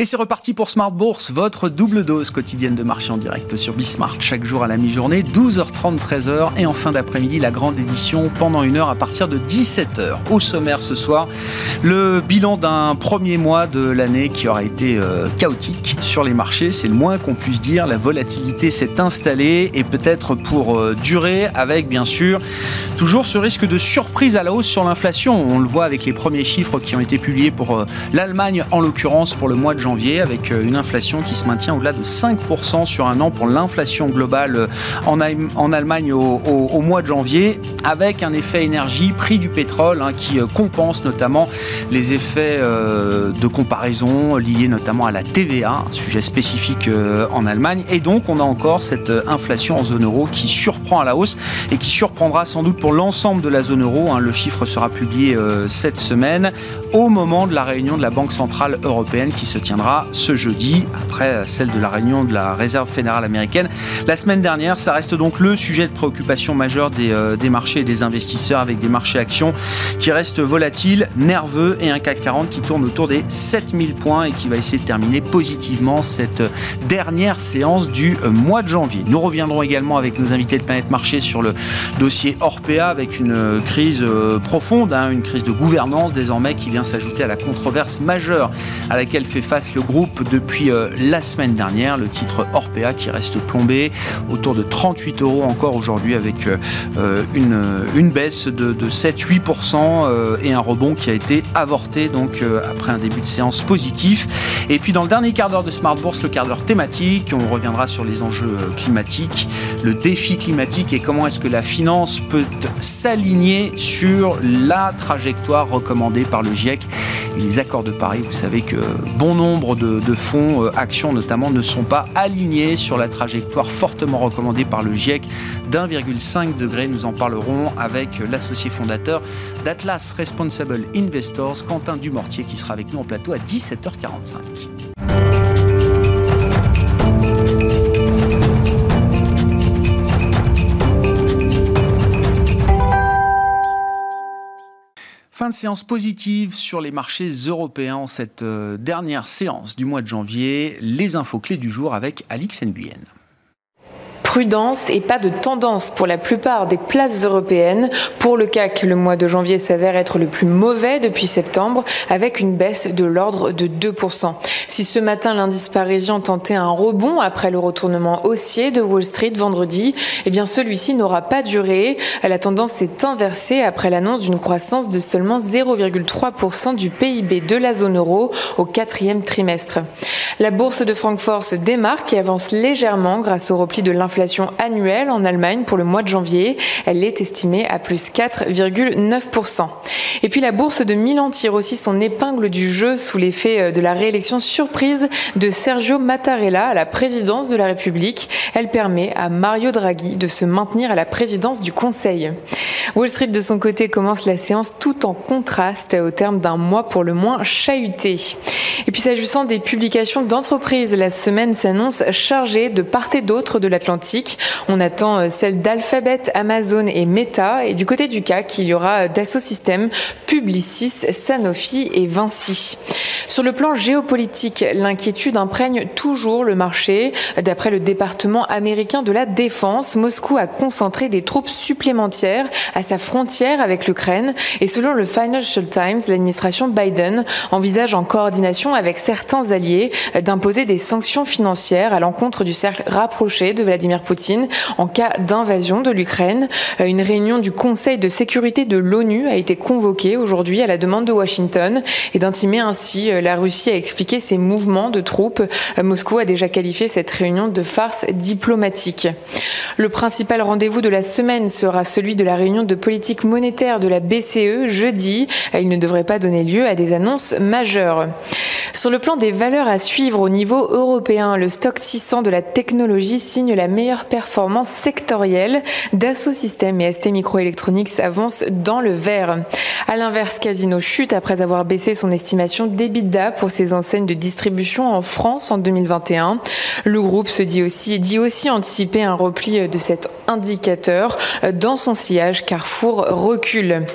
Et c'est reparti pour Smart Bourse, votre double dose quotidienne de marché en direct sur Bismart, chaque jour à la mi-journée, 12h30, 13h, et en fin d'après-midi, la grande édition pendant une heure à partir de 17h. Au sommaire ce soir, le bilan d'un premier mois de l'année qui aura été euh, chaotique sur les marchés, c'est le moins qu'on puisse dire. La volatilité s'est installée et peut-être pour euh, durer, avec bien sûr toujours ce risque de surprise à la hausse sur l'inflation. On le voit avec les premiers chiffres qui ont été publiés pour euh, l'Allemagne, en l'occurrence pour le mois de janvier avec euh, une inflation qui se maintient au-delà de 5% sur un an pour l'inflation globale euh, en, Allemagne au, mois de janvier, avec un effet énergie, prix du pétrole, hein, qui compense notamment les effets de comparaison liés notamment à la TVA, un sujet spécifique en Allemagne. Et donc, on a encore cette inflation en zone euro qui surprend à la hausse et qui surprendra sans doute pour l'ensemble de la zone euro. Hein. Le chiffre sera publié cette semaine au moment de la réunion de la Banque Centrale Européenne qui se tient ce jeudi, après celle de la réunion de la Réserve fédérale américaine. La semaine dernière, ça reste donc le sujet de préoccupation majeure des, euh, des marchés et des investisseurs avec des marchés actions qui restent volatiles, nerveux et un CAC 40 qui tourne autour des 7000 points et qui va essayer de terminer positivement cette dernière séance du euh, mois de janvier. Nous reviendrons également avec nos invités de Planète Marché sur le dossier Orpea avec une euh, crise profonde, hein, une crise de gouvernance désormais qui vient s'ajouter à la controverse majeure à laquelle fait face le groupe depuis euh, la semaine dernière. Le titre Orpea qui reste plombé autour de 38 euros encore aujourd'hui avec euh, euh, une, une baisse de, 7-8% et un rebond qui a été avorté donc après un début de séance positif. Et puis dans le dernier quart d'heure de Smart Bourse, le quart d'heure thématique, on reviendra sur les enjeux climatiques, le défi climatique et comment est-ce que la finance peut s'aligner sur la trajectoire recommandée par le GIEC les accords de Paris. Vous savez que bon nombre de, fonds, euh, actions notamment, ne sont pas alignés sur la trajectoire fortement recommandée par le GIEC d'1,5 degré. Nous en parlerons avec l'associé fondateur d'Atlas Responsible Investors, Quentin Dumortier, qui sera avec nous en plateau à 17h45. De séance positive sur les marchés européens en cette euh, dernière séance du mois de janvier. Les infos clés du jour avec Alix Nguyen prudence et pas de tendance pour la plupart des places européennes. Pour le CAC, le mois de janvier s'avère être le plus mauvais depuis septembre, avec une baisse de l'ordre de 2%. Si ce matin l'indice parisien tentait un rebond après le retournement haussier de Wall Street vendredi, eh bien celui-ci n'aura pas duré. La tendance s'est inversée après l'annonce d'une croissance de seulement 0,3% du PIB de la zone euro au quatrième trimestre. La bourse de Francfort se démarque et avance légèrement grâce au repli de l'inflation annuelle en Allemagne pour le mois de janvier. Elle est estimée à plus 4,9%. Et puis la bourse de Milan tire aussi son épingle du jeu sous l'effet euh, de la réélection surprise de Sergio Mattarella à la présidence de la République. Elle permet à Mario Draghi de se maintenir à la présidence du Conseil. Wall Street de son côté commence la séance tout en contraste au terme d'un mois pour le moins chahuté. Et puis s'agissant des publications d'entreprises, la semaine s'annonce chargée de part et d'autre de l'Atlantique on attend euh, celle d'Alphabet, Amazon et Meta. Et du côté du CAC, il y aura euh, Dassault Systèmes, Publicis, Sanofi et Vinci. Sur le plan géopolitique, l'inquiétude imprègne toujours le marché. D'après le département américain de la défense, Moscou a concentré des troupes supplémentaires à sa frontière avec l'Ukraine. Et selon le Financial Times, l'administration Biden envisage en coordination avec certains alliés d'imposer des sanctions financières à l'encontre du cercle rapproché de Vladimir Poutine en cas d'invasion de l'Ukraine. Euh, une réunion du Conseil de sécurité de l'ONU a été convoquée aujourd'hui à la demande de Washington et d'intimer ainsi euh, la Russie à expliquer ses mouvements de troupes. Euh, Moscou a déjà qualifié cette réunion de farce diplomatique. Le principal rendez-vous de la semaine sera celui de la réunion de politique monétaire de la BCE jeudi. Il ne devrait pas donner lieu à des annonces majeures. Sur le plan des valeurs à suivre au niveau européen, le stock 600 de la technologie signe la meilleure performance sectorielle. Dassault Systèmes et ST Microelectronics avancent dans le vert. À l'inverse, Casino chute après avoir baissé son estimation d'EBITDA pour ses enseignes de distribution en France en 2021. Le groupe se dit aussi, dit aussi anticiper un repli de cette indicateur. Dans son sillage, Carrefour recule.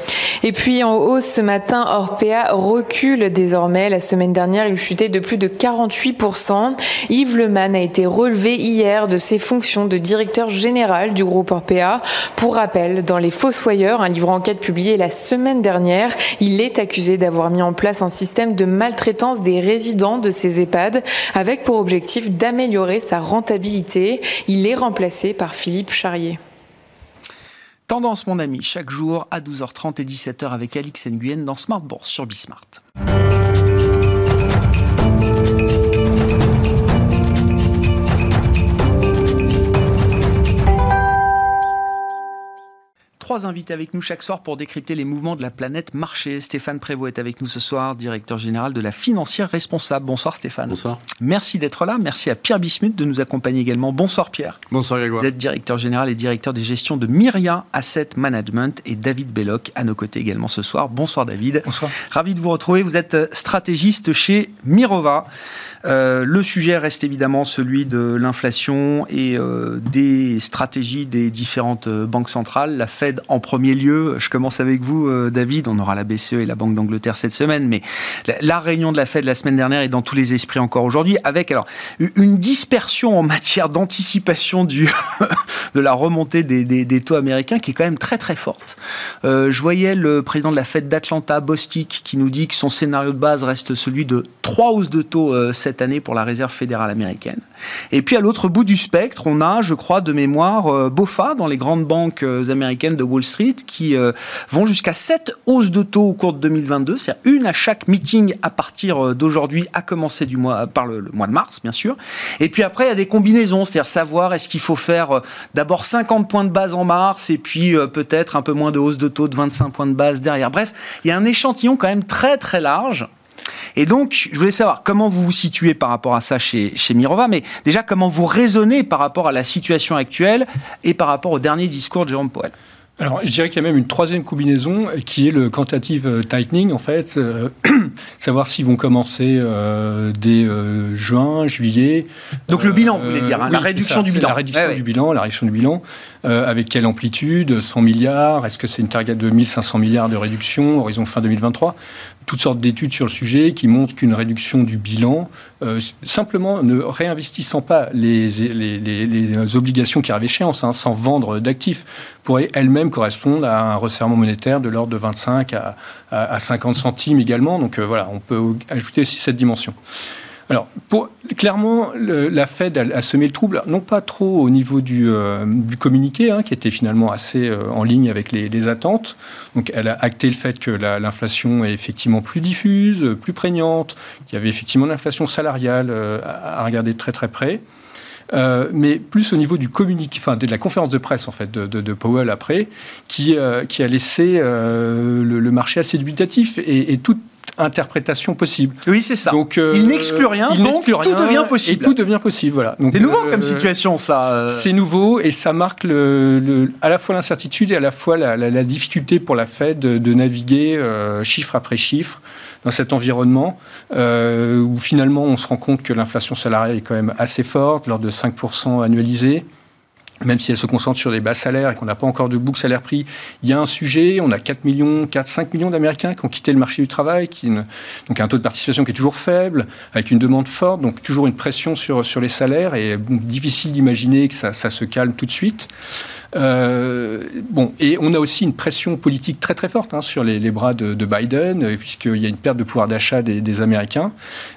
Et puis en hausse ce matin, Orpea recule désormais. La semaine dernière, il chutait de plus de 48%. Yves Leman a été relevé hier de ses fonctions de directeur général du groupe Orpea. Pour rappel, dans Les Fossoyeurs, un livre enquête publié la semaine dernière, il est accusé d'avoir mis en place un système de maltraitance des résidents de ces EHPAD avec pour objectif d'améliorer sa rentabilité. Il est remplacé par Philippe Charrier. Tendance, mon ami, chaque jour à 12h30 et 17h avec Alix Nguyen dans Smart Bourse sur Bismart. Trois invités avec nous chaque soir pour décrypter les mouvements de la planète marché. Stéphane Prévost est avec nous ce soir, directeur général de la financière responsable. Bonsoir Stéphane. Bonsoir. Merci d'être là. Merci à Pierre Bismuth de nous accompagner également. Bonsoir Pierre. Bonsoir Grégoire. Vous êtes directeur général et directeur des gestions de Myria Asset Management et David Belloc à nos côtés également ce soir. Bonsoir David. Bonsoir. Ravi de vous retrouver. Vous êtes stratégiste chez Mirova. Euh, le sujet reste évidemment celui de l'inflation et euh, des stratégies des différentes euh, banques centrales. La Fed en premier lieu. Je commence avec vous, euh, David. On aura la BCE et la Banque d'Angleterre cette semaine, mais la, réunion de la Fed la semaine dernière est dans tous les esprits encore aujourd'hui, avec alors une dispersion en matière d'anticipation de la remontée des, taux américains qui est quand même très très forte. Euh, je voyais le président de la Fed d'Atlanta, Bostic, qui nous dit que son scénario de base reste celui de trois hausses de taux euh, cette année pour la Réserve fédérale américaine. Et puis à l'autre bout du spectre, on a, je crois, de mémoire, BOFA dans les grandes banques américaines de Wall Street qui euh, vont jusqu'à 7 hausses de taux au cours de 2022, c'est-à-dire une à chaque meeting à partir euh, d'aujourd'hui, à commencer du mois, par le, mois de mars, bien sûr. Et puis après, il y a des combinaisons, c'est-à-dire savoir est-ce qu'il faut faire euh, d'abord 50 points de base en mars et puis peut-être un peu moins de hausse de taux de 25 points de base derrière. Bref, il y a un échantillon quand même très très large. Et donc, je voulais savoir comment vous vous situez par rapport à ça chez, chez Mirova, mais déjà comment vous raisonnez par rapport à la situation actuelle et par rapport au dernier discours de Jérôme Powell? Alors, je dirais qu'il y a même une troisième combinaison qui est le quantitative tightening, en fait, euh, savoir s'ils vont commencer euh, dès euh, juin, juillet. Donc le bilan, vous voulez dire, hein, la réduction du bilan. La réduction du bilan, la réduction du bilan. avec quelle amplitude 100 milliards Est-ce que c'est une target de 1500 milliards de réduction, horizon fin 2023 toutes sortes d'études sur le sujet qui montrent qu'une réduction du bilan, euh, simplement ne réinvestissant pas les, obligations qui arrivent échéance, hein, sans vendre d'actifs, pourrait elle-même correspondre à un resserrement monétaire de l'ordre de 25 à, à, 50 centimes également. Donc euh, voilà, on peut ajouter aussi cette dimension. Alors, clairement, la Fed a, semé le trouble, non pas trop au niveau du, euh, communiqué, hein, qui était finalement assez euh, en ligne avec les, attentes. Donc, elle a acté le fait que l'inflation est effectivement plus diffuse, plus prégnante, qu'il y avait effectivement l'inflation salariale euh, à, regarder très très près. mais plus au niveau du communiqué, enfin de la conférence de presse en fait de, Powell après, qui, a laissé le, marché assez dubitatif et, et interprétation possible. Oui, c'est ça. Donc, euh, il n'exclut rien, il donc tout devient possible. Et tout devient possible, voilà. C'est nouveau euh, comme situation, ça. Euh. C'est nouveau et ça marque le, à la fois l'incertitude et à la fois la, difficulté pour la Fed de, naviguer chiffre après chiffre dans cet environnement où finalement on se rend compte que l'inflation salariale est quand même assez forte, lors de 5% annualisé même si elle se concentre sur des bas salaires et qu'on n'a pas encore de boucle salaire-prix, il y a un sujet, on a 4 millions, 4, 5 millions d'Américains qui ont quitté le marché du travail, qui donc un taux de participation qui est toujours faible, avec une demande forte, donc toujours une pression sur, sur les salaires, et difficile d'imaginer que ça, se calme tout de suite. Euh, bon, et on a aussi une pression politique très très forte hein, sur les, bras de, Biden, euh, puisqu'il y a une perte de pouvoir d'achat des, Américains.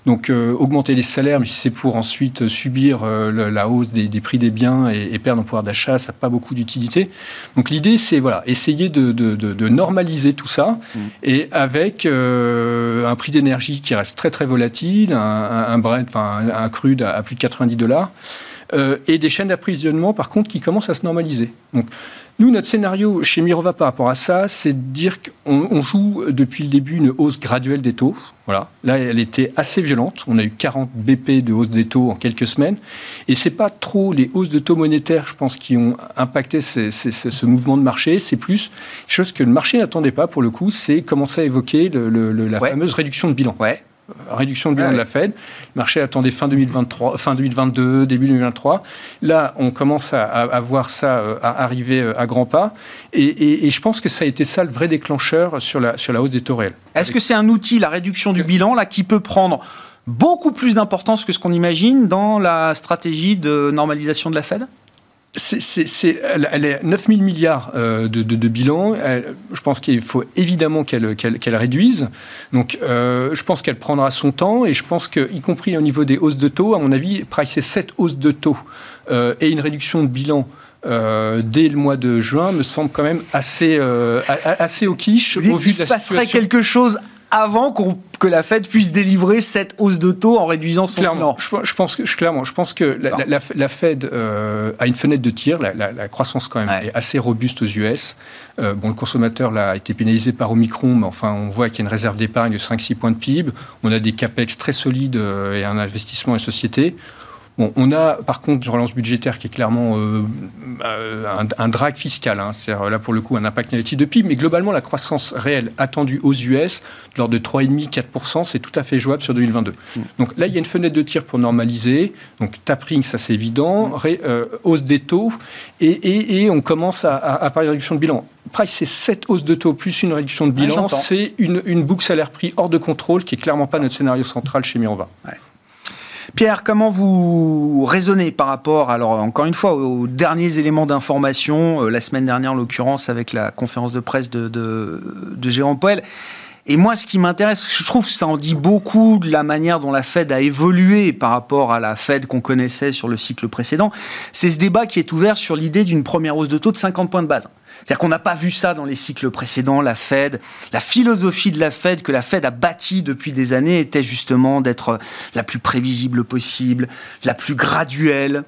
Donc euh, augmenter les salaires, mais si c'est pour ensuite subir la hausse des, prix des biens et, perdre en pouvoir d'achat, ça n'a pas beaucoup d'utilité. Donc l'idée, c'est voilà, essayer de, normaliser tout ça, mmh. et avec un prix d'énergie qui reste très très volatile, un, un, un, un crude à plus de 90 dollars. Euh, et des chaînes d'approvisionnement, par contre, qui commencent à se normaliser. Donc, nous, notre scénario chez Mirova par rapport à ça, c'est de dire qu'on joue depuis le début une hausse graduelle des taux. Voilà. Là, elle était assez violente. On a eu 40 BP de hausse des taux en quelques semaines. Et c'est pas trop les hausses de taux monétaires, je pense, qui ont impacté ce mouvement de marché. C'est plus chose que le marché n'attendait pas, pour le coup, c'est commencer à évoquer la fameuse réduction de bilan. Ouais. Réduction de bilan de la Fed. Le marché attendait fin 2023, fin 2022, début 2023. Là, on commence à, voir ça arriver à grands pas. Et, je pense que ça a été ça le vrai déclencheur sur la, sur la hausse des taux réels. Est-ce que c'est un outil, la réduction du bilan, là, qui peut prendre beaucoup plus d'importance que ce qu'on imagine dans la stratégie de normalisation de la Fed? C'est, elle, est 9 000 milliards euh, de, de, bilan. je pense qu'il faut évidemment qu'elle, qu'elle, réduise. Donc, euh, je pense qu'elle prendra son temps et je pense que, y compris au niveau des hausses de taux, à mon avis, pricer 7 hausses de taux euh, et une réduction de bilan dès le mois de juin me semble quand même assez, assez au quiche. au vu de la passerait quelque chose avant que la Fed puisse délivrer cette hausse de taux en réduisant son clairement, Je, pense que, clairement, je pense que la, Fed euh, a une fenêtre de tir. La, croissance, quand même, est assez robuste aux US. Euh, bon, le consommateur là, a été pénalisé par Omicron, mais enfin, on voit qu'il y a une réserve d'épargne de 5-6 points de PIB. On a des capex très solides euh, et un investissement en société on a par contre une relance budgétaire qui est clairement euh, un, drag fiscal, hein. c'est-à-dire là pour le coup un impact négatif de PIB, mais globalement la croissance réelle attendue aux US, lors de 3,5-4%, c'est tout à fait jouable sur 2022. Mm. Donc là il y a une fenêtre de tir pour normaliser, donc tapering ça c'est évident, mm. euh, hausse des taux, et, on commence à, à, parler de réduction de bilan. Price, c'est 7 hausses de taux plus une réduction de bilan. c'est une, une boucle salaire-prix hors de contrôle qui est clairement pas notre scénario central chez Mirova. Pierre, comment vous raisonnez par rapport, alors encore une fois, aux derniers éléments d'information, euh, la semaine dernière en l'occurrence avec la conférence de presse de, de, de Poel et moi, ce qui m'intéresse, je trouve que ça en dit beaucoup de la manière dont la Fed a évolué par rapport à la Fed qu'on connaissait sur le cycle précédent. C'est ce débat qui est ouvert sur l'idée d'une première hausse de taux de 50 points de base. C'est-à-dire qu'on n'a pas vu ça dans les cycles précédents. La Fed, la philosophie de la Fed que la Fed a bâtie depuis des années était justement d'être la plus prévisible possible, la plus graduelle,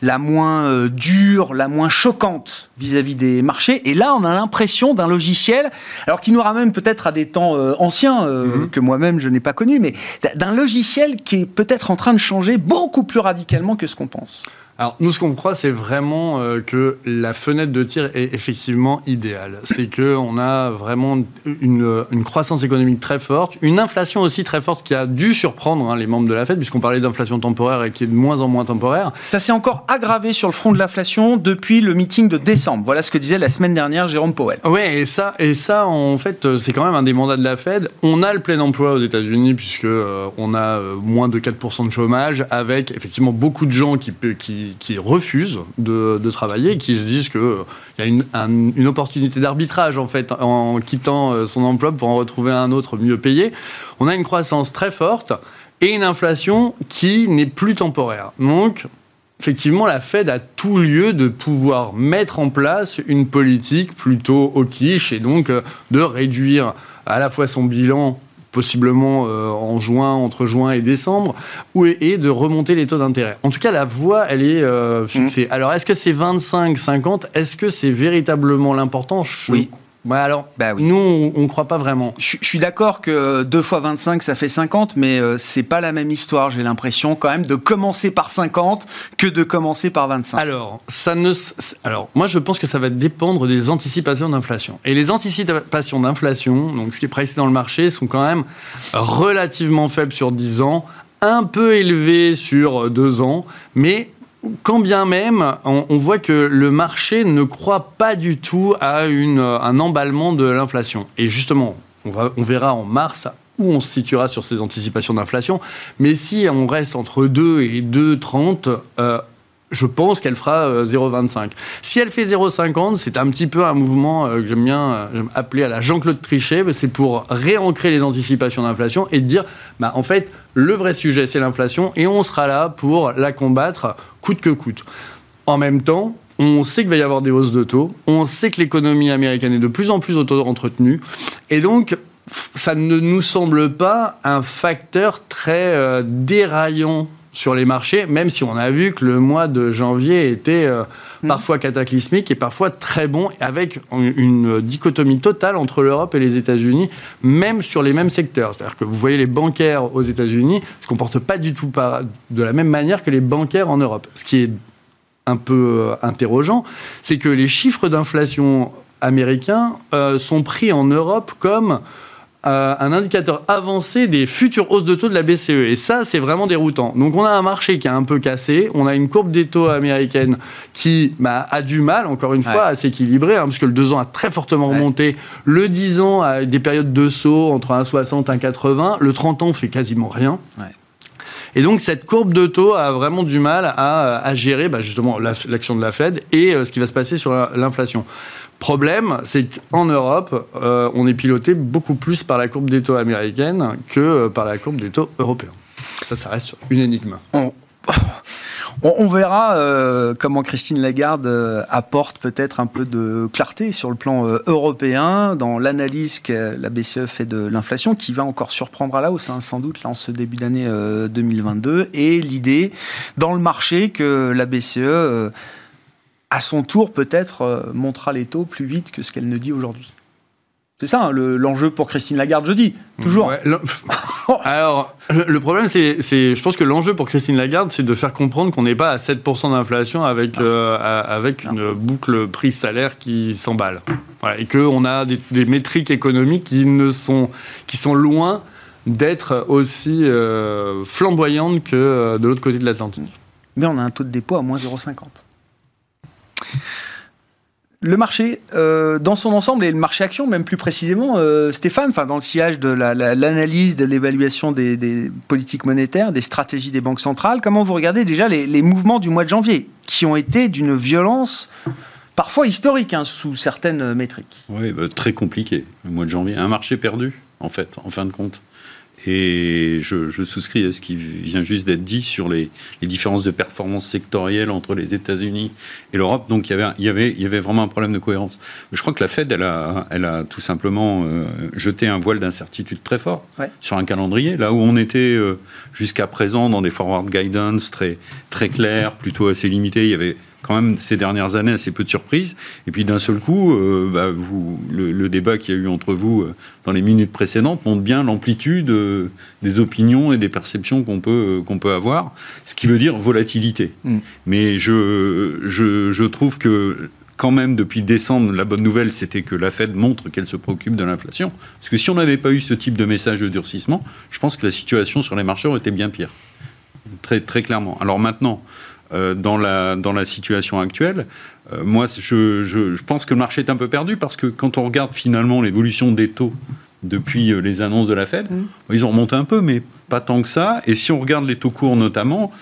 la moins euh, dure, la moins choquante vis-à-vis des marchés. Et là, on a l'impression d'un logiciel, alors qui nous ramène peut-être à des temps euh, anciens euh, mhm. que moi-même je n'ai pas connus, mais d'un logiciel qui est peut-être en train de changer beaucoup plus radicalement que ce qu'on pense. Alors, nous, ce qu'on croit, c'est vraiment euh, que la fenêtre de tir est effectivement idéale. C'est qu'on a vraiment une, une, croissance économique très forte, une inflation aussi très forte qui a dû surprendre hein, les membres de la Fed, puisqu'on parlait d'inflation temporaire et qui est de moins en moins temporaire. Ça s'est encore aggravé sur le front de l'inflation depuis le meeting de décembre. Voilà ce que disait la semaine dernière Jérôme Powell. Oui, et ça, et ça, en fait, c'est quand même un des mandats de la Fed. On a le plein emploi aux États-Unis, puisque euh, on a euh, moins de 4% de chômage, avec effectivement beaucoup de gens qui, qui qui, refusent de, travailler, qui se disent qu'il y a une, une opportunité d'arbitrage en fait en quittant euh, son emploi pour en retrouver un autre mieux payé. On a une croissance très forte et une inflation qui n'est plus temporaire. Donc, effectivement, la Fed a tout lieu de pouvoir mettre en place une politique plutôt au quiche et donc euh, de réduire à la fois son bilan possiblement euh, en juin, entre juin et décembre, ou, et de remonter les taux d'intérêt. En tout cas, la voie, elle est euh, fixée. Mmh. Alors, est-ce que c'est 25, 50 Est-ce que c'est véritablement l'important? Oui. Bah alors, bah nous, on ne croit pas vraiment. Je, suis d'accord que 2 fois 25, ça fait 50, mais euh, c'est pas la même histoire, j'ai l'impression, quand même, de commencer par 50 que de commencer par 25. Alors, ça ne, alors, moi, je pense que ça va dépendre des anticipations d'inflation. Et les anticipations d'inflation, donc ce qui est précisé dans le marché, sont quand même relativement faibles sur 10 ans, un peu élevées sur 2 ans, mais quand bien même, on, voit que le marché ne croit pas du tout à un emballement de l'inflation. Et justement, on, verra en mars où on se situera sur ces anticipations d'inflation. Mais si on reste entre 2 et 2,30, euh, je pense qu'elle fera 0,25. Euh, si elle fait 0,50, c'est un petit peu un mouvement euh, que j'aime bien appeler à la Jean-Claude Trichet. C'est pour réancrer les anticipations d'inflation et dire, bah, en fait, le vrai sujet, c'est l'inflation et on sera là pour la combattre coûte que coûte. En même temps, on sait qu'il va y avoir des hausses de taux, on sait que l'économie américaine est de plus en plus auto-entretenue, et donc ça ne nous semble pas un facteur très euh, déraillant sur les marchés, même si on a vu que le mois de janvier était euh, mm. parfois cataclysmique et parfois très bon, avec une dichotomie totale entre l'Europe et les États-Unis, même sur les mêmes secteurs. C'est-à-dire que vous voyez les bancaires aux États-Unis se comportent pas du tout de la même manière que les bancaires en Europe. Ce qui est un peu euh, interrogeant, c'est que les chiffres d'inflation américains euh, sont pris en Europe comme euh, un indicateur avancé des futures hausses de taux de la BCE. Et ça, c'est vraiment déroutant. Donc on a un marché qui est un peu cassé, on a une courbe des taux américaine qui bah, a du mal, encore une fois, à s'équilibrer, hein, puisque le 2 ans a très fortement remonté, le 10 ans a des périodes de saut entre 1,60 et 1,80, le 30 ans fait quasiment rien. Et donc cette courbe de taux a vraiment du mal à, gérer bah, justement l'action de la Fed et euh, ce qui va se passer sur l'inflation. Problème, c'est qu'en Europe, euh, on est piloté beaucoup plus par la courbe des taux américaine que euh, par la courbe des taux européens. Ça, ça reste une énigme. On, verra euh, comment Christine Lagarde apporte peut-être un peu de clarté sur le plan européen dans l'analyse que la BCE fait de l'inflation, qui va encore surprendre à la hausse, hein, sans doute, là, en ce début d'année 2022, et l'idée dans le marché que la BCE à son tour, peut-être, euh, montrera les taux plus vite que ce qu'elle ne dit aujourd'hui. C'est ça hein, l'enjeu pour Christine Lagarde jeudi, toujours. alors, le, problème, c'est, je pense que l'enjeu pour Christine Lagarde, c'est de faire comprendre qu'on n'est pas à 7% d'inflation avec, euh, avec une boucle prix-salaire qui s'emballe. et qu'on a des, métriques économiques qui, ne sont, qui sont loin d'être aussi euh, flamboyantes que de l'autre côté de l'Atlantique. Mais on a un taux de dépôt à moins 0,50. Le marché, euh, dans son ensemble, et le marché action, même plus précisément, euh, Stéphane, enfin, dans le sillage de l'analyse, de l'évaluation des, politiques monétaires, des stratégies des banques centrales, comment vous regardez déjà les, mouvements du mois de janvier, qui ont été d'une violence parfois historique hein, sous certaines métriques? Oui, bah, très compliqué, le mois de janvier. Un marché perdu, en fait, en fin de compte. Et je, souscris à ce qui vient juste d'être dit sur les, différences de performance sectorielles entre les États-Unis et l'Europe. Donc il y, avait, il, y avait, il y avait vraiment un problème de cohérence. Je crois que la Fed, elle a, elle a tout simplement euh, jeté un voile d'incertitude très fort sur un calendrier. Là où on était euh, jusqu'à présent dans des forward guidance très, très clairs, plutôt assez limités, il y avait quand même ces dernières années assez peu de surprises. Et puis d'un seul coup, euh, bah, vous, le, débat qu'il y a eu entre vous euh, dans les minutes précédentes montre bien l'amplitude euh, des opinions et des perceptions qu'on peut, qu'on peut avoir, ce qui veut dire volatilité. Mm. Mais je, je, je trouve que quand même, depuis décembre, la bonne nouvelle, c'était que la Fed montre qu'elle se préoccupe de l'inflation. Parce que si on n'avait pas eu ce type de message de durcissement, je pense que la situation sur les marchés aurait été bien pire. Très, très clairement. Alors maintenant, dans, la, dans la situation actuelle. Euh, moi, je, je, pense que le marché est un peu perdu parce que quand on regarde finalement l'évolution des taux depuis euh, les annonces de la Fed, mmh. ils ont remonté un peu, mais pas tant que ça. Et si on regarde les taux courts notamment,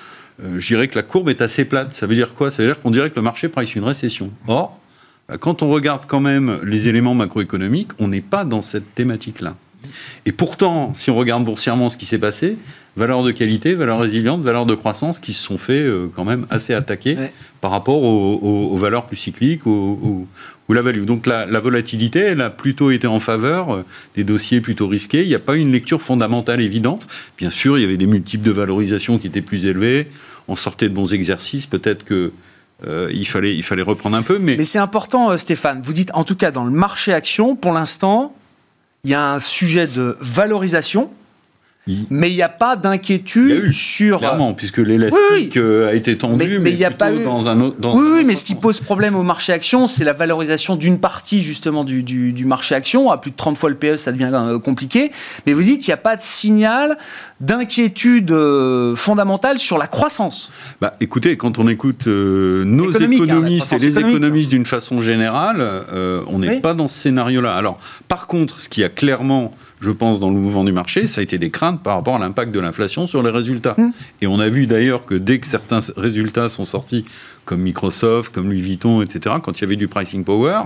je dirais que la courbe est assez plate. Ça veut dire quoi? Ça veut dire qu'on dirait que le marché price une récession. Or, quand on regarde quand même les éléments macroéconomiques, on n'est pas dans cette thématique-là. Et pourtant, si on regarde boursièrement ce qui s'est passé, valeurs de qualité, valeurs résilientes, valeurs de croissance qui se sont fait euh, quand même assez attaquer par rapport aux, valeurs plus cycliques ou, la value. Donc la, volatilité, elle a plutôt été en faveur euh, des dossiers plutôt risqués. Il n'y a pas une lecture fondamentale évidente. Bien sûr, il y avait des multiples de valorisation qui étaient plus élevés. On sortait de bons exercices. Peut-être que euh, il, fallait, il fallait reprendre un peu. Mais, mais c'est important, Stéphane. Vous dites, en tout cas, dans le marché action, pour l'instant, il y a un sujet de valorisation mais il n'y a pas d'inquiétude sur. Clairement, puisque l'élastique euh, a été tendu, mais, il n'y a pas eu... dans un autre. oui, oui, mais ce qui pose problème au marché action, c'est la valorisation d'une partie justement du, du, marché action. À plus de 30 fois le PE, ça devient euh, compliqué. Mais vous dites, il n'y a pas de signal d'inquiétude euh, fondamentale sur la croissance. Bah, écoutez, quand on écoute nos hein, économistes et les économistes d'une façon générale, on n'est pas dans ce scénario-là. Alors, par contre, ce qui a clairement je pense, dans le mouvement du marché, ça a été des craintes par rapport à l'impact de l'inflation sur les résultats. Et on a vu d'ailleurs que dès que certains résultats sont sortis, comme Microsoft, comme Louis Vuitton, etc., quand il y avait du pricing power,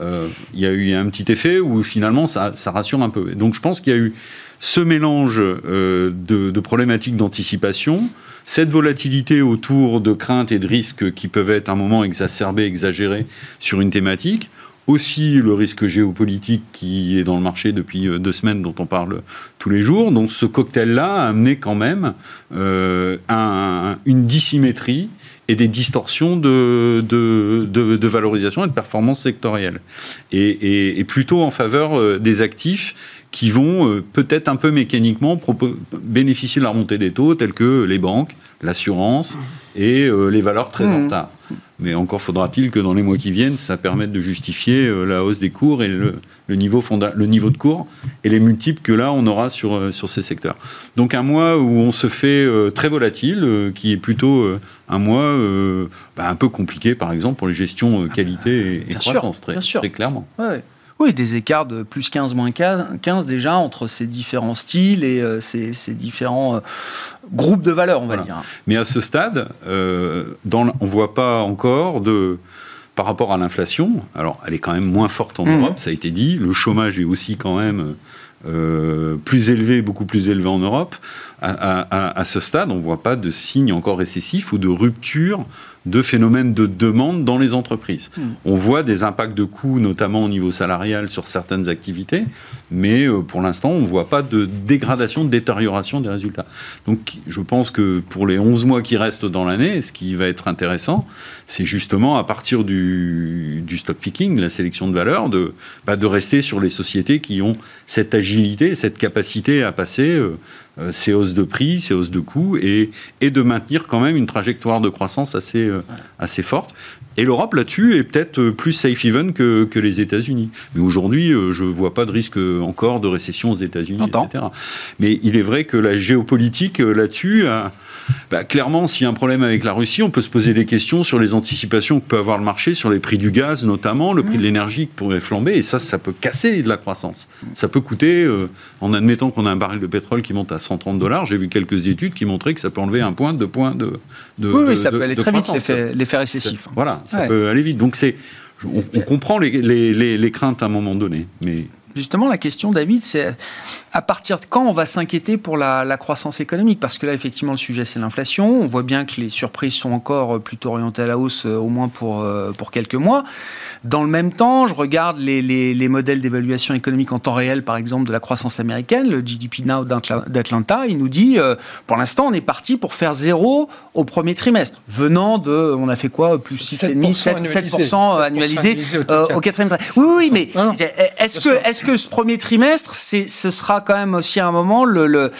euh, il y a eu un petit effet où finalement ça, rassure un peu. donc je pense qu'il y a eu ce mélange euh, de, de, problématiques d'anticipation, cette volatilité autour de craintes et de risques qui peuvent être à un moment exacerbés, exagérés sur une thématique aussi le risque géopolitique qui est dans le marché depuis euh, deux semaines, dont on parle tous les jours. Donc ce cocktail-là a amené quand même euh, une dissymétrie et des distorsions de, de, valorisation et de performance sectorielle. Et, plutôt en faveur euh, des actifs qui vont peut-être un peu mécaniquement bénéficier de la remontée des taux, tels que les banques, l'assurance et les valeurs très en mmh. retard. Mais encore faudra-t-il que dans les mois qui viennent, ça permette de justifier euh, la hausse des cours et le, niveau le niveau de cours et les multiples que là on aura sur, euh, sur ces secteurs. Donc un mois où on se fait très volatile, qui est plutôt un mois bah, un peu compliqué par exemple pour les gestions qualité et, croissance, très, très, clairement. Oui, des écarts de plus 15, moins 15 déjà entre ces différents styles et ces, différents groupe de valeurs, on va dire. Mais à ce stade, euh, dans, on ne voit pas encore de par rapport à l'inflation, alors elle est quand même moins forte en mmh. Europe, ça a été dit, le chômage est aussi quand même euh, plus élevé, beaucoup plus élevé en Europe. À, ce stade, on ne voit pas de signe encore récessif ou de rupture de phénomènes de demande dans les entreprises. Hmm. On voit des impacts de coûts, notamment au niveau salarial, sur certaines activités, mais euh, pour l'instant, on ne voit pas de dégradation, de détérioration des résultats. Donc, je pense que pour les 11 mois qui restent dans l'année, ce qui va être intéressant, c'est justement à partir du, stock picking, la sélection de valeur, de, bah, de rester sur les sociétés qui ont cette agilité, cette capacité à passer euh, ces hausses de prix, ces hausses de coûts, et, et de maintenir quand même une trajectoire de croissance assez, euh, assez forte. Et l'Europe, là-dessus, est peut-être euh, plus safe haven que, que les États-Unis. Mais aujourd'hui, je ne vois pas de risque encore de récession aux États-Unis, etc. Mais il est vrai que la géopolitique, là-dessus, bah, clairement, s'il y a un problème avec la Russie, on peut se poser des questions sur les anticipations que peut avoir le marché, sur les prix du gaz notamment, le prix de mmh. l'énergie qui pourrait flamber, et ça, ça peut casser de la croissance. Ça peut coûter, en admettant qu'on a un baril de pétrole qui monte à 130 dollars. J'ai vu quelques études qui montraient que ça peut enlever un point, deux points de. de oui, oui, ça peut aller très vite, l'effet récessif. Voilà, ça peut aller vite. Donc, c'est, on, on, comprend les, les, les, craintes à un moment donné. Mais Justement, la question, David, c'est à partir de quand on va s'inquiéter pour la, croissance économique? Parce que là, effectivement, le sujet, c'est l'inflation. On voit bien que les surprises sont encore plutôt orientées à la hausse, euh, au moins pour, euh, pour quelques mois. Dans le même temps, je regarde les, les, modèles d'évaluation économique en temps réel, par exemple, de la croissance américaine, le GDP Now d'Atlanta. Il nous dit, euh, pour l'instant, on est parti pour faire zéro au premier trimestre, venant de, on a fait quoi, plus 6,5, 7%, annualisé, au, quatrième trimestre. Oui, oui, mais est-ce que, est que ce premier trimestre, ce sera quand même aussi à un moment le, euh,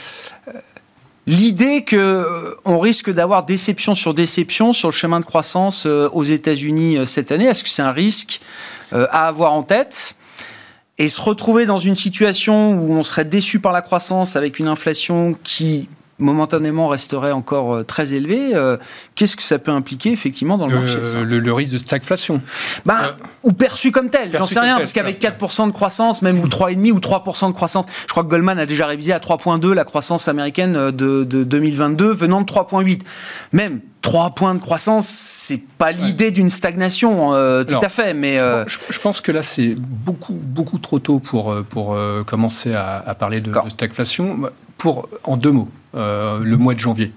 l'idée que euh, on risque d'avoir déception sur déception sur le chemin de croissance euh, aux États-Unis cette année? Est-ce que c'est un risque à avoir en tête? Et se retrouver dans une situation où on serait déçu par la croissance avec une inflation qui momentanément resterait encore euh, très élevé, euh, qu'est-ce que ça peut impliquer effectivement dans le marché le, risque de stagflation bah, euh, Ou perçu comme tel, j'en sais rien, parce qu'avec 4% de croissance, même ou 3,5 ou 3% de croissance, je crois que Goldman a déjà révisé à 3,2 la croissance américaine de, 2022 venant de 3,8. Même 3 points de croissance, c'est pas l'idée d'une stagnation, tout à fait. Mais je, pense que là, c'est beaucoup, beaucoup trop tôt pour, pour commencer à, parler de, de, stagflation. Pour, en deux mots, euh, le mois de janvier.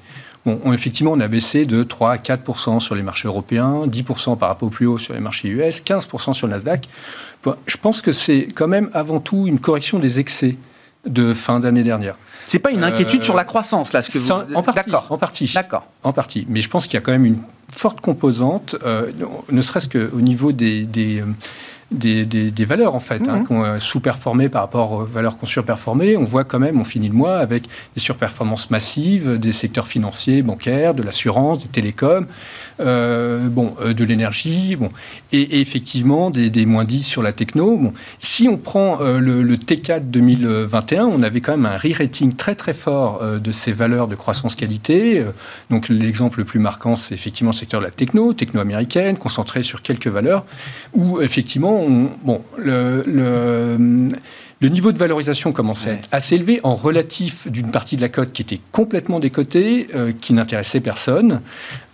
Bon, effectivement, on a baissé de 3 à 4 sur les marchés européens, 10% par rapport au plus haut sur les marchés US, 15% sur le Nasdaq. Je pense que c'est quand même avant tout une correction des excès de fin d'année dernière. C'est pas une inquiétude sur la croissance, là, ce que vous... En partie. D'accord. En partie. D'accord. En partie. Mais je pense qu'il y a quand même une forte composante, euh, ne serait-ce qu'au niveau des, des, euh, des, des, valeurs en fait, hein, mhm. qui ont sous-performé par rapport aux valeurs qu'on surperformé. On voit quand même, on finit le mois avec des surperformances massives des secteurs financiers, bancaires, de l'assurance, des télécoms, euh, bon, euh, de l'énergie, bon, et, effectivement des, des, moins 10 sur la techno. Bon, si on prend euh, le, T4 2021, on avait quand même un re-rating très très fort de ces valeurs de croissance qualité. donc l'exemple le plus marquant, c'est effectivement le secteur de la techno, techno américaine, concentré sur quelques valeurs, où effectivement bon, le, niveau de valorisation commençait à être assez élevé en relatif d'une partie de la cote qui était complètement décotée, euh, qui n'intéressait personne,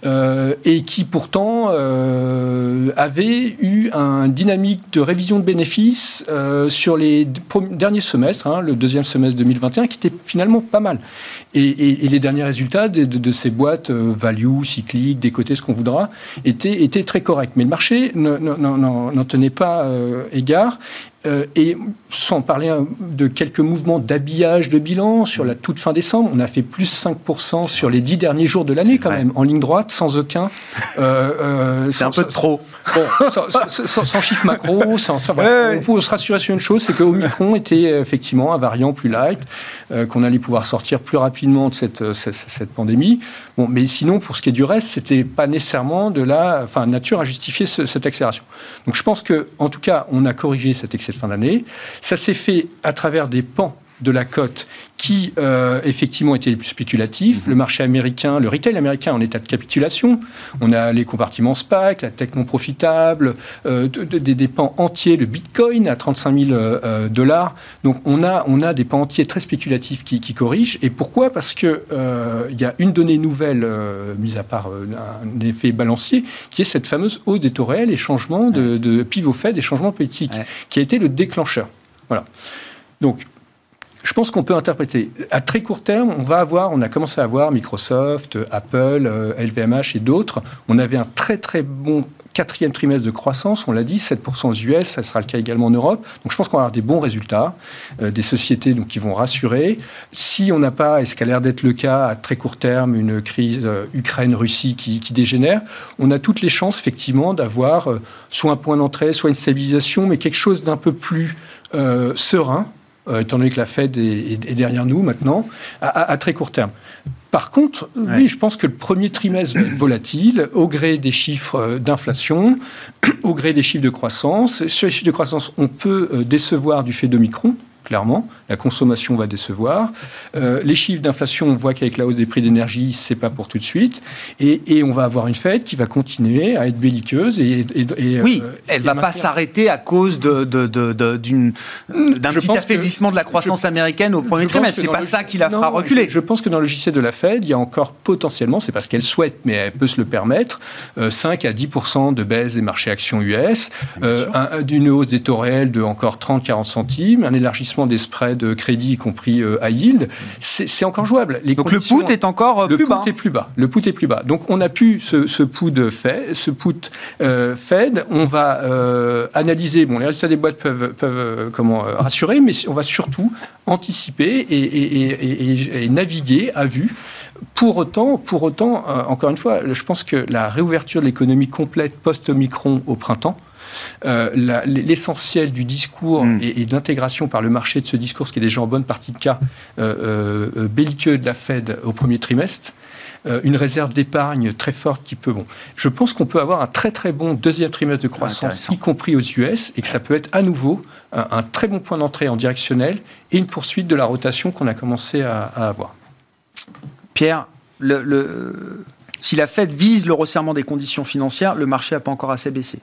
euh, et qui pourtant euh, avait eu un dynamique de révision de bénéfices sur les derniers semestres, hein, le deuxième semestre 2021, qui était finalement pas mal. Et, les derniers résultats de, ces boîtes value, cycliques, décotées, ce qu'on voudra, étaient, étaient, très corrects. Mais le marché n'en tenait pas égard. Euh, et sans parler hein, de quelques mouvements d'habillage de bilan sur la toute fin décembre, on a fait plus 5% sur les dix derniers jours de l'année quand même, en ligne droite. sans aucun. Euh, c'est un peu trop. Bon, sans, chiffre macro, sans, on peut se rassurer sur une chose, c'est que Omicron était effectivement un variant plus light, qu'on allait pouvoir sortir plus rapidement de cette, cette, cette, pandémie. Bon, mais sinon, pour ce qui est du reste, c'était pas nécessairement de la, enfin, nature à justifier cette accélération. Donc, je pense que, en tout cas, on a corrigé cet excès de fin d'année. Ça s'est fait à travers des pans de la cote qui, euh, effectivement, étaient les plus spéculatifs. Le marché américain, le retail américain en état de capitulation. On a les compartiments SPAC, la tech non profitable, euh, des, pans entiers, le Bitcoin à 35 000 euh, dollars. Donc, on a, on a des pans entiers très spéculatifs qui, corrigent. Et pourquoi? Parce qu'il il y a une donnée nouvelle, mise à part un effet balancier, qui est cette fameuse hausse des taux réels et changement de, pivot fait, des changements politiques, qui a été le déclencheur. Voilà. Donc, je pense qu'on peut interpréter. À très court terme, on va avoir, on a commencé à avoir Microsoft, Apple, LVMH euh, et d'autres. On avait un très très bon quatrième trimestre de croissance, on l'a dit, 7% aux US, ça sera le cas également en Europe. Donc je pense qu'on va avoir des bons résultats, euh, des sociétés donc, qui vont rassurer. Si on n'a pas, et ce qu'a l'air d'être le cas à très court terme, une crise euh, Ukraine-Russie qui, dégénère, on a toutes les chances effectivement d'avoir soit un point d'entrée, soit une stabilisation, mais quelque chose d'un peu plus serein euh, étant donné que la Fed est, derrière nous maintenant, à, très court terme. Par contre, oui, je pense que le premier trimestre va être volatile, au gré des chiffres euh, d'inflation, au gré des chiffres de croissance. Sur les chiffres de croissance, on peut euh, décevoir du fait d'Omicron, clairement. La consommation va décevoir. Euh, les chiffres d'inflation, on voit qu'avec la hausse des prix d'énergie, c'est pas pour tout de suite. Et, et, on va avoir une fête qui va continuer à être belliqueuse. Et, et oui, euh, elle va pas s'arrêter à cause d'un de, de, de, d'un petit affaiblissement de la croissance américaine au premier trimestre. C'est pas ça qui la fera reculer. Je, pense que dans le logiciel de la Fed, il y a encore potentiellement, c'est parce qu'elle souhaite, mais elle peut se le permettre, 5 euh, à 10% de baisse des marchés actions US, euh, d'une hausse des taux réels de encore 30-40 centimes, un élargissement des spreads de crédit, y compris à euh, yield, c'est encore jouable. Les Donc le put est encore euh, plus bas. Est plus bas. Le put est plus bas. Donc on a pu ce, ce put fait, ce put euh, Fed. On va analyser. Bon, les résultats des boîtes peuvent, peuvent comment rassurer, mais on va surtout anticiper et, et, naviguer à vue. Pour autant, pour autant, encore une fois, je pense que la réouverture de l'économie complète post-Omicron au printemps euh, l'essentiel du discours mm. et, de l'intégration par le marché de ce discours, ce qui est déjà en bonne partie de cas euh, euh, belliqueux de la Fed au premier trimestre, une réserve d'épargne très forte qui peut. Bon, je pense qu'on peut avoir un très très bon deuxième trimestre de croissance, y compris aux US, et que ça peut être à nouveau un, très bon point d'entrée en directionnel et une poursuite de la rotation qu'on a commencé à, avoir. Pierre, le, si la Fed vise le resserrement des conditions financières, le marché n'a pas encore assez baissé.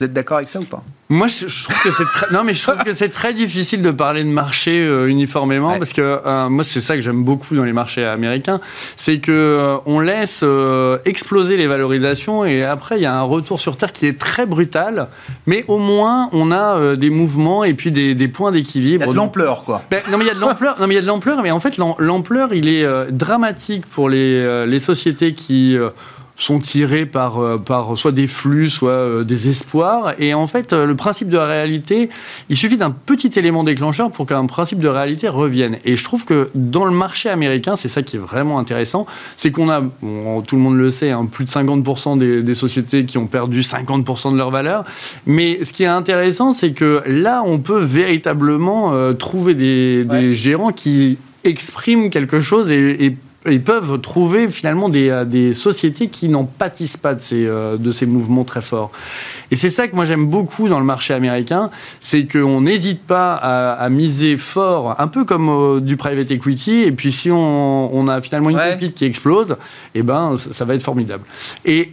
Vous êtes d'accord avec ça ou pas? Moi, je, trouve que c'est très... non, mais je trouve que c'est très difficile de parler de marché euh, uniformément parce que euh, moi, c'est ça que j'aime beaucoup dans les marchés américains, c'est que euh, on laisse exploser les valorisations et après il y a un retour sur terre qui est très brutal, mais au moins on a des mouvements et puis des, des points d'équilibre. Il y a de l'ampleur, quoi. Ben, non, mais il y a de l'ampleur. non, mais il y a de l'ampleur, mais en fait l'ampleur, il est dramatique pour les, les sociétés qui sont tirés par, euh, par soit des flux, soit euh, des espoirs. Et en fait, euh, le principe de réalité, il suffit d'un petit élément déclencheur pour qu'un principe de réalité revienne. Et je trouve que dans le marché américain, c'est ça qui est vraiment intéressant, c'est qu'on a, tout le monde le sait, hein, plus de 50% des, des, sociétés qui ont perdu 50% de leur valeur. Mais ce qui est intéressant, c'est que là, on peut véritablement trouver des, des gérants qui expriment quelque chose et, et ils peuvent trouver finalement des, euh, des sociétés qui n'en pâtissent pas de ces, euh, de ces mouvements très forts. Et c'est ça que moi j'aime beaucoup dans le marché américain, c'est qu'on n'hésite pas à, miser fort, un peu comme euh, du private equity, et puis si on, on a finalement une pépite qui explose, eh ben ça va être formidable. Et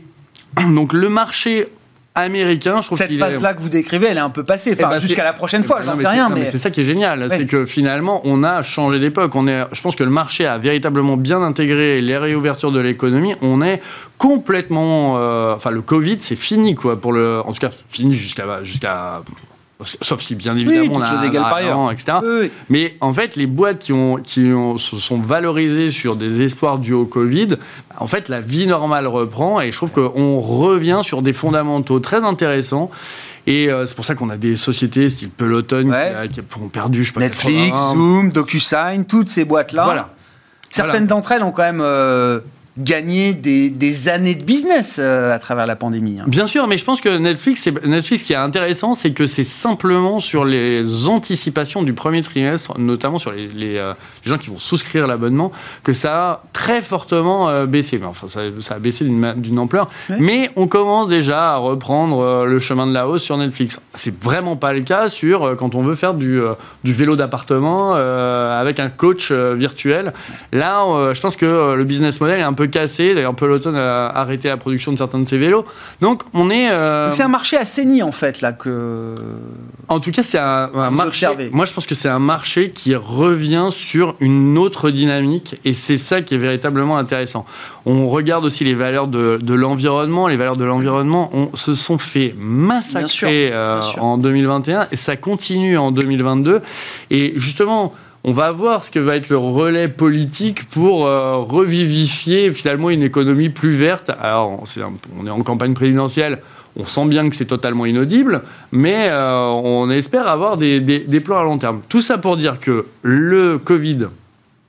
donc le marché américain. Je trouve Cette phase-là que vous décrivez, elle est un peu passée. Enfin, eh ben, jusqu'à la prochaine fois, j'en sais rien. Mais, c'est ça qui est génial, c'est que finalement, on a changé. On est, je pense que le marché a véritablement bien intégré les réouvertures de l'économie. On est complètement, euh, enfin, le Covid, c'est fini, quoi. Pour le, en tout cas, fini jusqu'à jusqu'à sauf si bien évidemment on a égale par ailleurs. etc. Mais en fait, les boîtes qui, ont, qui ont, se sont valorisées sur des espoirs dus au Covid, en fait, la vie normale reprend et je trouve qu'on revient sur des fondamentaux très intéressants. Et euh, c'est pour ça qu'on a des sociétés style Peloton qui, ont perdu, je sais pas, Netflix, Zoom, DocuSign, toutes ces boîtes-là. Voilà. Certaines d'entre elles ont quand même euh, gagné des, des années de business euh, à travers la pandémie. hein. Bien sûr, mais je pense que Netflix, Netflix, ce qui est intéressant, c'est que c'est simplement sur les anticipations du premier trimestre, notamment sur les, les, euh, les gens qui vont souscrire l'abonnement, que ça a très fortement euh, baissé. Mais enfin, ça, ça a baissé d'une ampleur. Ouais. Mais on commence déjà à reprendre euh, le chemin de la hausse sur Netflix. C'est vraiment pas le cas sur quand on veut faire du, du vélo d'appartement avec un coach virtuel. Là, je pense que le business model est un peu cassé. D'ailleurs, Peloton a arrêté la production de certains de ses vélos. Donc, on est. euh, c'est un marché assaini en fait là que. en tout cas, c'est un, marché. observez. Moi, je pense que c'est un marché qui revient sur une autre dynamique, et c'est ça qui est véritablement intéressant. On regarde aussi les valeurs de, de l'environnement. Les valeurs de l'environnement on, se sont fait Bien sûr, massacrer euh, bien sûr. en 2021, et ça continue en 2022. Et justement. On va voir ce que va être le relais politique pour euh, revivifier finalement une économie plus verte. Alors, un- on est en campagne présidentielle, on sent bien que c'est totalement inaudible, mais euh, on espère avoir des, des- des plans à long terme. Tout ça pour dire que le Covid,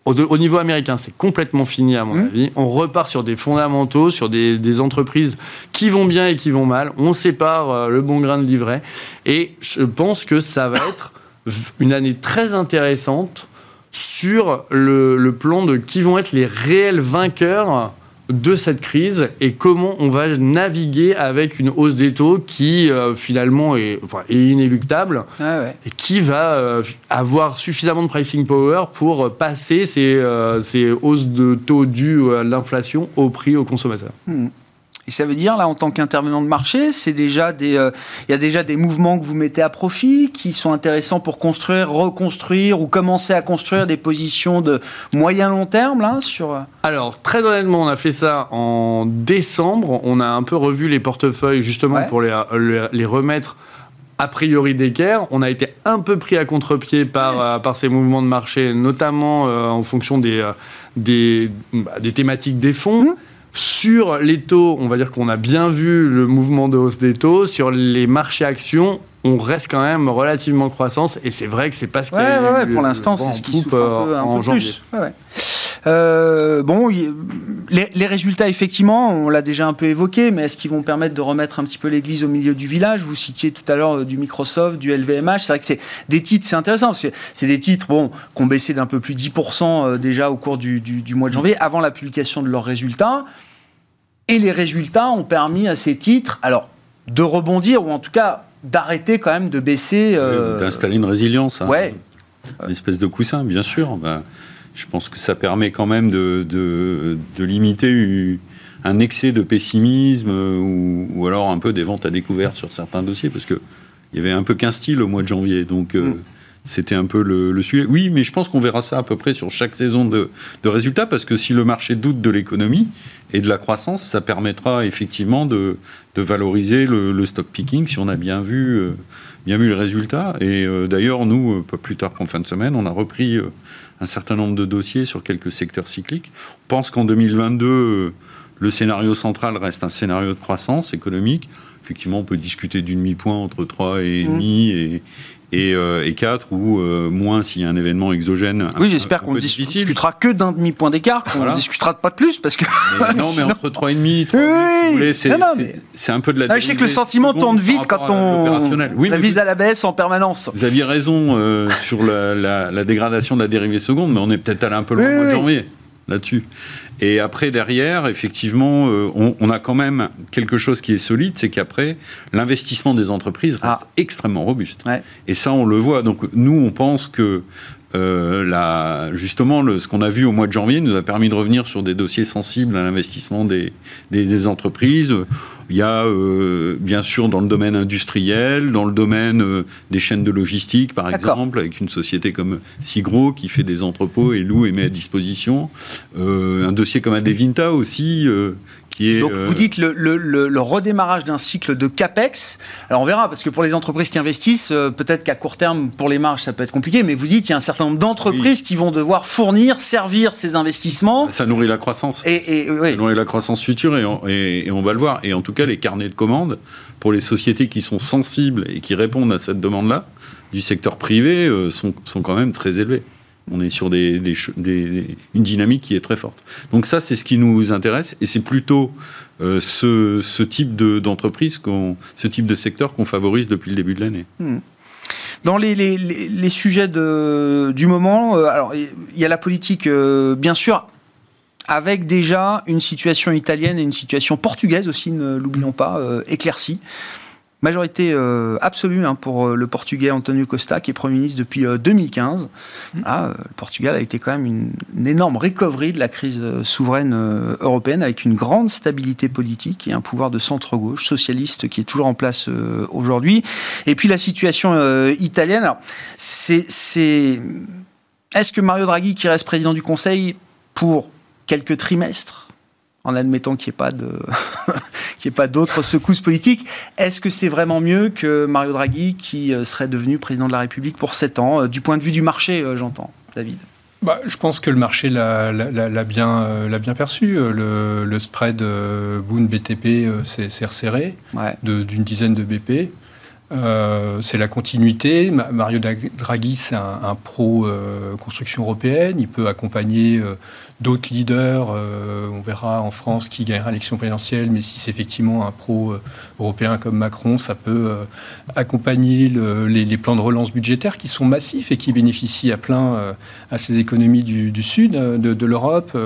au, au niveau américain, c'est complètement fini à mon Mmh. avis. On repart sur des fondamentaux, sur des, des entreprises qui vont bien et qui vont mal. On sépare euh, le bon grain de livret. Et je pense que ça va être une année très intéressante sur le, le plan de qui vont être les réels vainqueurs de cette crise et comment on va naviguer avec une hausse des taux qui euh, finalement est, enfin, est inéluctable Ah ouais. et qui va euh, avoir suffisamment de pricing power pour passer ces, euh, ces hausses de taux dues à l'inflation au prix aux consommateurs. Et ça veut dire, là, en tant qu'intervenant de marché, c'est déjà des, euh, il y a déjà des mouvements que vous mettez à profit qui sont intéressants pour construire, reconstruire ou commencer à construire des positions de moyen long terme, là, sur. euh, Alors, très honnêtement, on a fait ça en décembre. On a un peu revu les portefeuilles justement Ouais. pour les, les- les remettre a priori d'équerre. On a été un peu pris à contre-pied par, euh, par ces mouvements de marché, notamment euh, en fonction des, euh, des, bah, des thématiques des fonds. Mmh. Sur les taux, on va dire qu'on a bien vu le mouvement de hausse des taux. Sur les marchés actions, on reste quand même relativement en croissance. Et c'est vrai que c'est pas ce qui Ouais, ouais, ouais, pour l'instant, c'est ce qui souffre un peu, euh, un peu plus. Euh, bon, les, les résultats, effectivement, on l'a déjà un peu évoqué, mais est-ce qu'ils vont permettre de remettre un petit peu l'église au milieu du village? Vous citiez tout à l'heure euh, du Microsoft, du LVMH. C'est vrai que c'est des titres, c'est intéressant. C'est des titres bon, qui ont baissé d'un peu plus de 10% euh, déjà au cours du, du- du mois de janvier, avant la publication de leurs résultats. Et les résultats ont permis à ces titres, alors, de rebondir, ou en tout cas d'arrêter quand même de baisser. euh, D'installer une résilience. hein. Ouais. Une espèce de coussin, bien sûr. Ben, je pense que ça permet quand même de, de, de limiter un excès de pessimisme euh, ou, ou alors un peu des ventes à découvert sur certains dossiers, parce que il y avait un peu qu'un style au mois de janvier, donc euh, Mm. c'était un peu le, le sujet. Oui, mais je pense qu'on verra ça à peu près sur chaque saison de, de résultats, parce que si le marché doute de l'économie et de la croissance, ça permettra effectivement de, de valoriser le, le stock picking si on a bien vu, euh, bien vu les résultats. Et euh, d'ailleurs, nous, euh, pas plus tard qu'en fin de semaine, on a repris un certain nombre de dossiers sur quelques secteurs cycliques. On pense qu'en 2022, euh, le scénario central reste un scénario de croissance économique. Effectivement, on peut discuter d'une demi-point entre 3 et demi et, et, euh, et 4, ou euh, moins s'il y a un événement exogène. Oui, j'espère qu'on ne discutera que d'un demi-point d'écart, qu'on ne Voilà. discutera pas de plus, parce que. Mais non, mais entre 3,5 et 3,8, Oui, c'est non, non, mais- un peu de la Ah, je sais que le sentiment tourne vite quand on. Oui, mais révise à la baisse en permanence. Vous aviez raison euh, sur la, la- la dégradation de la dérivée seconde, mais on est peut-être allé un peu loin Oui, au mois de janvier là-dessus. Et après, derrière, effectivement, euh, on, on a quand même quelque chose qui est solide, c'est qu'après, l'investissement des entreprises reste Ah. extrêmement robuste. Ouais. Et ça, on le voit. Donc, nous, on pense que euh, la- justement, le- ce qu'on a vu au mois de janvier nous a permis de revenir sur des dossiers sensibles à l'investissement des, des- des entreprises. Il y a, euh, bien sûr, dans le domaine industriel, dans le domaine euh, des chaînes de logistique, par exemple, avec une société comme Sigro qui fait des entrepôts et loue et met à disposition. Euh, un dossier comme Adevinta aussi, euh, qui est... Donc euh, vous dites le, le- le- le redémarrage d'un cycle de CAPEX. Alors on verra, parce que pour les entreprises qui investissent, euh, peut-être qu'à court terme, pour les marges, ça peut être compliqué, mais vous dites il y a un certain nombre d'entreprises qui vont devoir fournir, servir ces investissements. ça nourrit la croissance. Et, et- oui. Ça nourrit la croissance future et on, et- et on va le voir. Et en tout cas, les carnets de commandes, pour les sociétés qui sont sensibles et qui répondent à cette demande-là, du secteur privé, euh, sont, sont quand même très élevés. On est sur une dynamique qui est très forte. Donc ça, c'est ce qui nous intéresse, et c'est plutôt euh, ce, type d'entreprise, ce type de secteur qu'on favorise depuis le début de l'année. Hmm. Dans les, les, sujets de, du moment, euh, il y a la politique, euh, bien sûr, avec déjà une situation italienne et une situation portugaise aussi, ne l'oublions pas, éclaircie. Majorité euh, absolue hein, pour euh, le Portugais Antonio Costa, qui est Premier ministre depuis 2015. Ah, le Portugal a été quand même une, énorme recovery de la crise souveraine européenne, avec une grande stabilité politique et un pouvoir de centre-gauche socialiste qui est toujours en place aujourd'hui. Et puis la situation italienne, c'est... Est-ce que Mario Draghi, qui reste président du Conseil pour quelques trimestres, en admettant qu'il n'y ait pas de qu'il ait pas d'autres secousses politiques. Est-ce que c'est vraiment mieux que Mario Draghi qui euh, serait devenu président de la République pour 7 ans, euh, du point de vue du marché, euh, j'entends, David? Bah, je pense que le marché l'a bien, bien perçu. Le, spread Boone BTP s'est resserré d'une dizaine de BP. C'est la continuité. Mario Draghi, c'est un, pro construction européenne. Il peut accompagner d'autres leaders. Euh, on verra en France qui gagnera l'élection présidentielle, mais si c'est effectivement un pro-européen comme Macron, ça peut euh, accompagner les, plans de relance budgétaires qui sont massifs et qui bénéficient à plein euh, à ces économies du, sud de, l'Europe,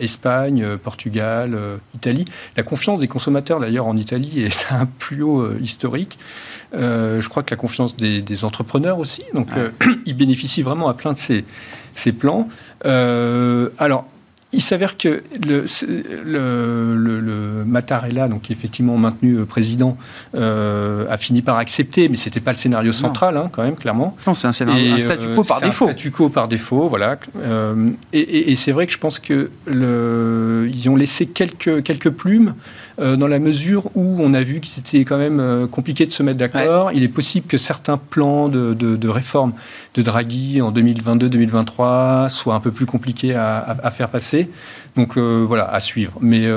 Espagne, Portugal, Italie. La confiance des consommateurs, d'ailleurs, en Italie est à un plus haut historique. Je crois que la confiance des, entrepreneurs aussi. Donc, ils bénéficient vraiment à plein de ces, ces plans. alors, il s'avère que le, le, le, Mattarella, donc qui est effectivement maintenu euh, président, euh, a fini par accepter, mais c'était pas le scénario central, hein, quand même, clairement. Non, c'est un scénario, un statu quo par défaut. Un statu quo par défaut, voilà. Euh, et, et c'est vrai que je pense que ils ont laissé quelques quelques plumes euh, dans la mesure où on a vu qu'il était quand même euh, compliqué de se mettre d'accord. Il est possible que certains plans de, de, réforme de Draghi en 2022-2023 soient un peu plus compliqués à, faire passer. Donc euh, voilà, à suivre. Mais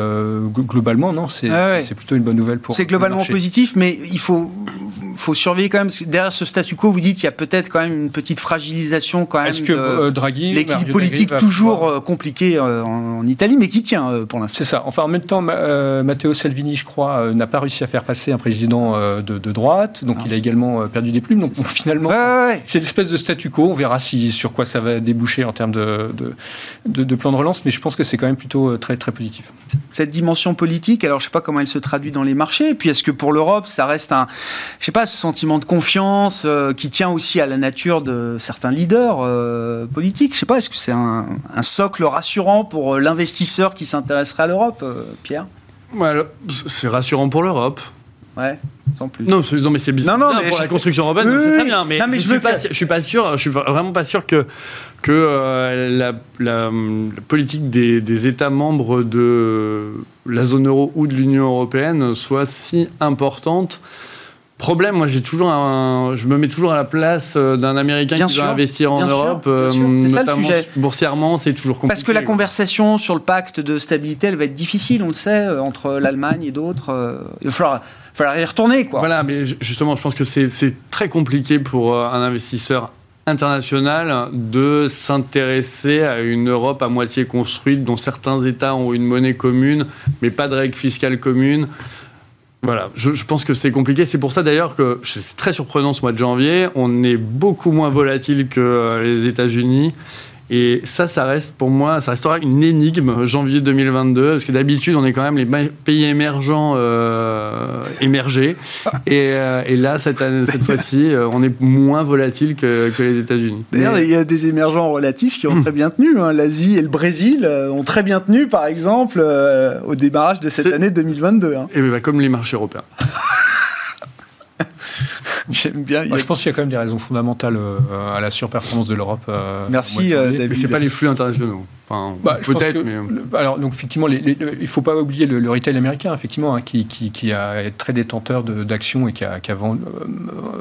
globalement, non, ah c'est plutôt une bonne nouvelle pour. C'est globalement positif, mais il faut, faut surveiller quand même. Derrière ce statu quo, vous dites qu'il y a peut-être quand même une petite fragilisation quand même. Est-ce que Draghi, l'équipe politique toujours compliquée en, Italie, mais qui tient pour l'instant. C'est ça. Enfin, en même temps, Matteo Salvini, je crois, euh, n'a pas réussi à faire passer un président euh, de, droite, donc il a également euh, perdu des plumes. Donc finalement, c'est une espèce de statu quo. On verra si, sur quoi ça va déboucher en termes de, de, plan de relance, mais je pense que c'est quand même plutôt très, très positif. Cette dimension politique, alors je ne sais pas comment elle se traduit dans les marchés, et puis est-ce que pour l'Europe, ça reste un, je sais pas, ce sentiment de confiance qui tient aussi à la nature de certains leaders politiques? Je sais pas, est-ce que c'est un, un, socle rassurant pour l'investisseur qui s'intéresserait à l'Europe, Pierre? C'est rassurant pour l'Europe. Ouais, sans plus. Non, mais c'est bizarre. Non, non, mais pour la construction européenne, c'est très bien. Mais, je, suis pas, je suis pas sûr, je suis vraiment pas sûr que, que euh, la, politique des, des, États membres de la zone euro ou de l'Union européenne soit si importante Problème, moi j'ai toujours un, je me mets toujours à la place euh, d'un Américain qui veut investir en Europe, euh, c'est ça le sujet. boursièrement, c'est toujours compliqué. Parce que la conversation sur le pacte de stabilité, elle va être difficile, on le sait, euh, entre l'Allemagne et d'autres. il va falloir, y retourner, quoi. Voilà, mais justement, je pense que c'est très compliqué pour un investisseur international de s'intéresser à une Europe à moitié construite, dont certains États ont une monnaie commune, mais pas de règles fiscales communes. Voilà, je, pense que c'est compliqué. C'est pour ça d'ailleurs que c'est très surprenant ce mois de janvier. On est beaucoup moins volatile que euh, les États-Unis. Et ça, ça reste pour moi, ça restera une énigme janvier 2022, parce que d'habitude, on est quand même les pays émergents euh, émergés. Et, euh, et, là, cette, cette fois-ci, euh, on est moins volatile que, que les États-Unis. D'ailleurs, il y a des émergents relatifs qui ont très bien tenu. Hein. L'Asie et le Brésil ont très bien tenu, par exemple, au démarrage de cette année 2022. Hein. Et bah, comme les marchés européens. J'aime bien. je pense qu'il y a quand même des raisons fondamentales euh, à la surperformance de l'Europe. Euh, Merci, euh, David. Mais c'est pas les flux internationaux. Bah, peut-être, mais... Alors, donc, effectivement, il ne faut pas oublier le, retail américain, effectivement, hein, qui, qui, a est très détenteur d'actions et qui a,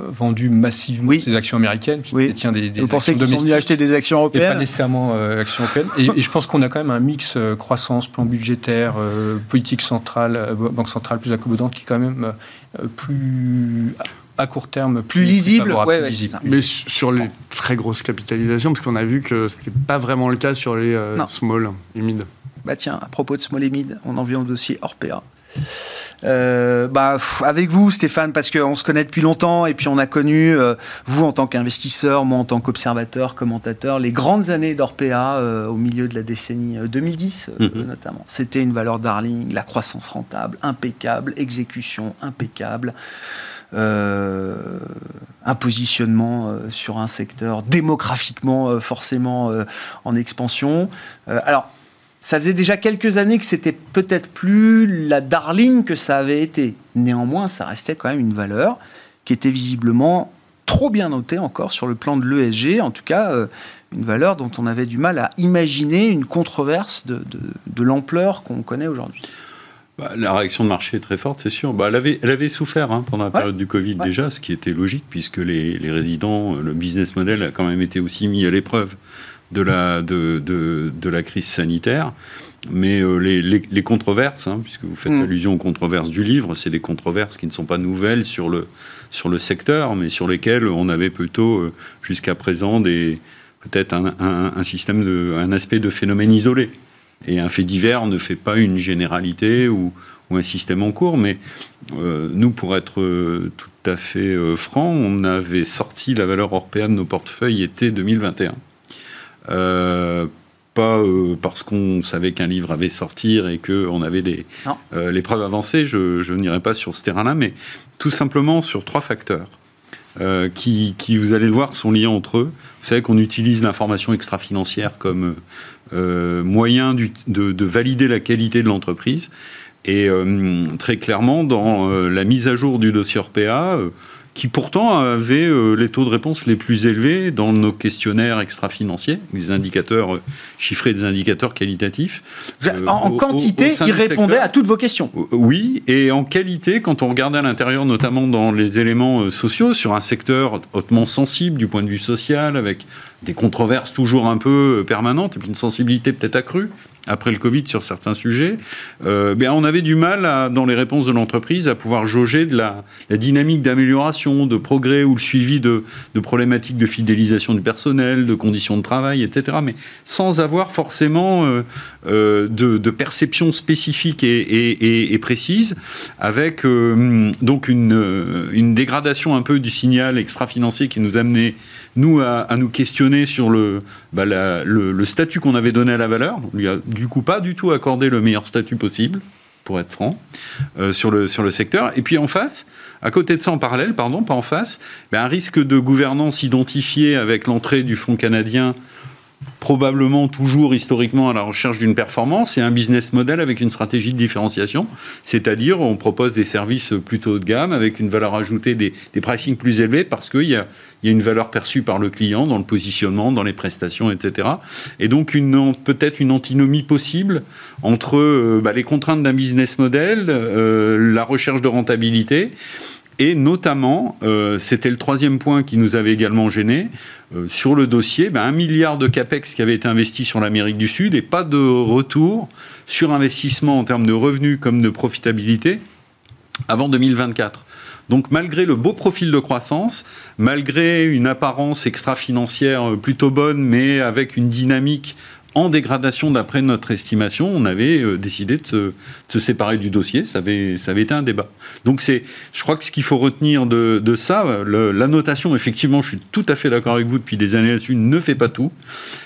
vendu, massivement ses actions américaines. Oui. Tient des, des Vous pensez qu'ils sont venus acheter des actions européennes et Pas nécessairement actions européennes. Et, je pense qu'on a quand même un mix croissance, plan budgétaire, politique centrale, banque centrale plus accommodante, qui est quand même plus à court terme plus, lisible, Mais sur les très grosse capitalisation, parce qu'on a vu que ce n'était pas vraiment le cas sur les small et mid. Bah tiens, à propos de small et mid, on en vient au dossier Orpea. Euh, bah, avec vous, Stéphane, parce qu'on se connaît depuis longtemps et puis on a connu, euh, vous en tant qu'investisseur, moi en tant qu'observateur, commentateur, les grandes années d'Orpea euh, au milieu de la décennie 2010 mhm. notamment. C'était une valeur darling, la croissance rentable, impeccable, exécution impeccable. Un positionnement sur un secteur démographiquement forcément en expansion. alors, ça faisait déjà quelques années que c'était peut-être plus la darling que ça avait été. Néanmoins, ça restait quand même une valeur qui était visiblement trop bien notée encore sur le plan de l'ESG, en tout cas euh, une valeur dont on avait du mal à imaginer une controverse de, l'ampleur qu'on connaît aujourd'hui. Bah, la réaction de marché est très forte, c'est sûr. Bah, elle, avait, elle avait souffert hein, pendant la période du Covid déjà, ce qui était logique, puisque les, les, résidents, le business model a quand même été aussi mis à l'épreuve de la, de, de, la crise sanitaire. Mais euh, les, les, controverses, hein, puisque vous faites mm. allusion aux controverses du livre, c'est des controverses qui ne sont pas nouvelles sur le, sur le secteur, mais sur lesquelles on avait plutôt euh, jusqu'à présent des peut-être un, un, système de, un aspect de phénomène isolé. Et un fait divers ne fait pas une généralité ou, ou un système en cours, mais euh, nous, pour être tout à fait franc, on avait sorti la valeur européenne de nos portefeuilles été 2021. Euh, pas euh, parce qu'on savait qu'un livre avait sortir et qu'on avait des, euh, les preuves avancées, je, je n'irai pas sur ce terrain-là, mais tout simplement sur trois facteurs. Qui, qui, vous allez le voir, sont liés entre eux. Vous savez qu'on utilise l'information extra-financière comme moyen de, de, valider la qualité de l'entreprise. Et très clairement, dans la mise à jour du dossier Orpea, qui pourtant avait euh, les taux de réponse les plus élevés dans nos questionnaires extra-financiers, des indicateurs euh, chiffrés, des indicateurs qualitatifs. Euh, en, quantité, il répondait à toutes vos questions. Oui, et en qualité, quand on regardait à l'intérieur, notamment dans les éléments sociaux, sur un secteur hautement sensible du point de vue social, avec des controverses toujours un peu permanentes, et puis une sensibilité peut-être accrue après le Covid sur certains sujets, euh, ben on avait du mal, dans les réponses de l'entreprise, à pouvoir jauger de la, dynamique d'amélioration, de progrès ou le suivi de, problématiques de fidélisation du personnel, de conditions de travail, etc. Mais sans avoir forcément euh, euh, de, perception spécifique et, et, précise, avec donc une, une dégradation un peu du signal extra-financier qui nous amenait nous, à, nous questionner sur le, bah, le, statut qu'on avait donné à la valeur. On lui a du coup pas du tout accordé le meilleur statut possible, pour être franc, euh, sur, le, sur le secteur. Et puis en face, à côté de ça, en parallèle, pardon, pas en face, bah, un risque de gouvernance identifié avec l'entrée du fonds canadien probablement toujours historiquement à la recherche d'une performance et un business model avec une stratégie de différenciation, c'est-à-dire on propose des services plutôt haut de gamme avec une valeur ajoutée des, des pricing plus élevés parce qu'il y a, une valeur perçue par le client dans le positionnement, dans les prestations, etc. Et donc peut-être une antinomie possible entre euh, bah, les contraintes d'un business model, euh, la recherche de rentabilité et notamment, euh, c'était le troisième point qui nous avait également gêné, euh, sur le dossier, ben, un milliard de capex qui avait été investi sur l'Amérique du Sud et pas de retour sur investissement en termes de revenus comme de profitabilité avant 2024. Donc malgré le beau profil de croissance, malgré une apparence extra-financière plutôt bonne, mais avec une dynamique en dégradation d'après notre estimation, on avait euh, décidé de se, séparer du dossier. Ça avait, ça avait été un débat. Donc c'est, je crois que ce qu'il faut retenir de, ça, la notation, effectivement, je suis tout à fait d'accord avec vous depuis des années là-dessus, ne fait pas tout.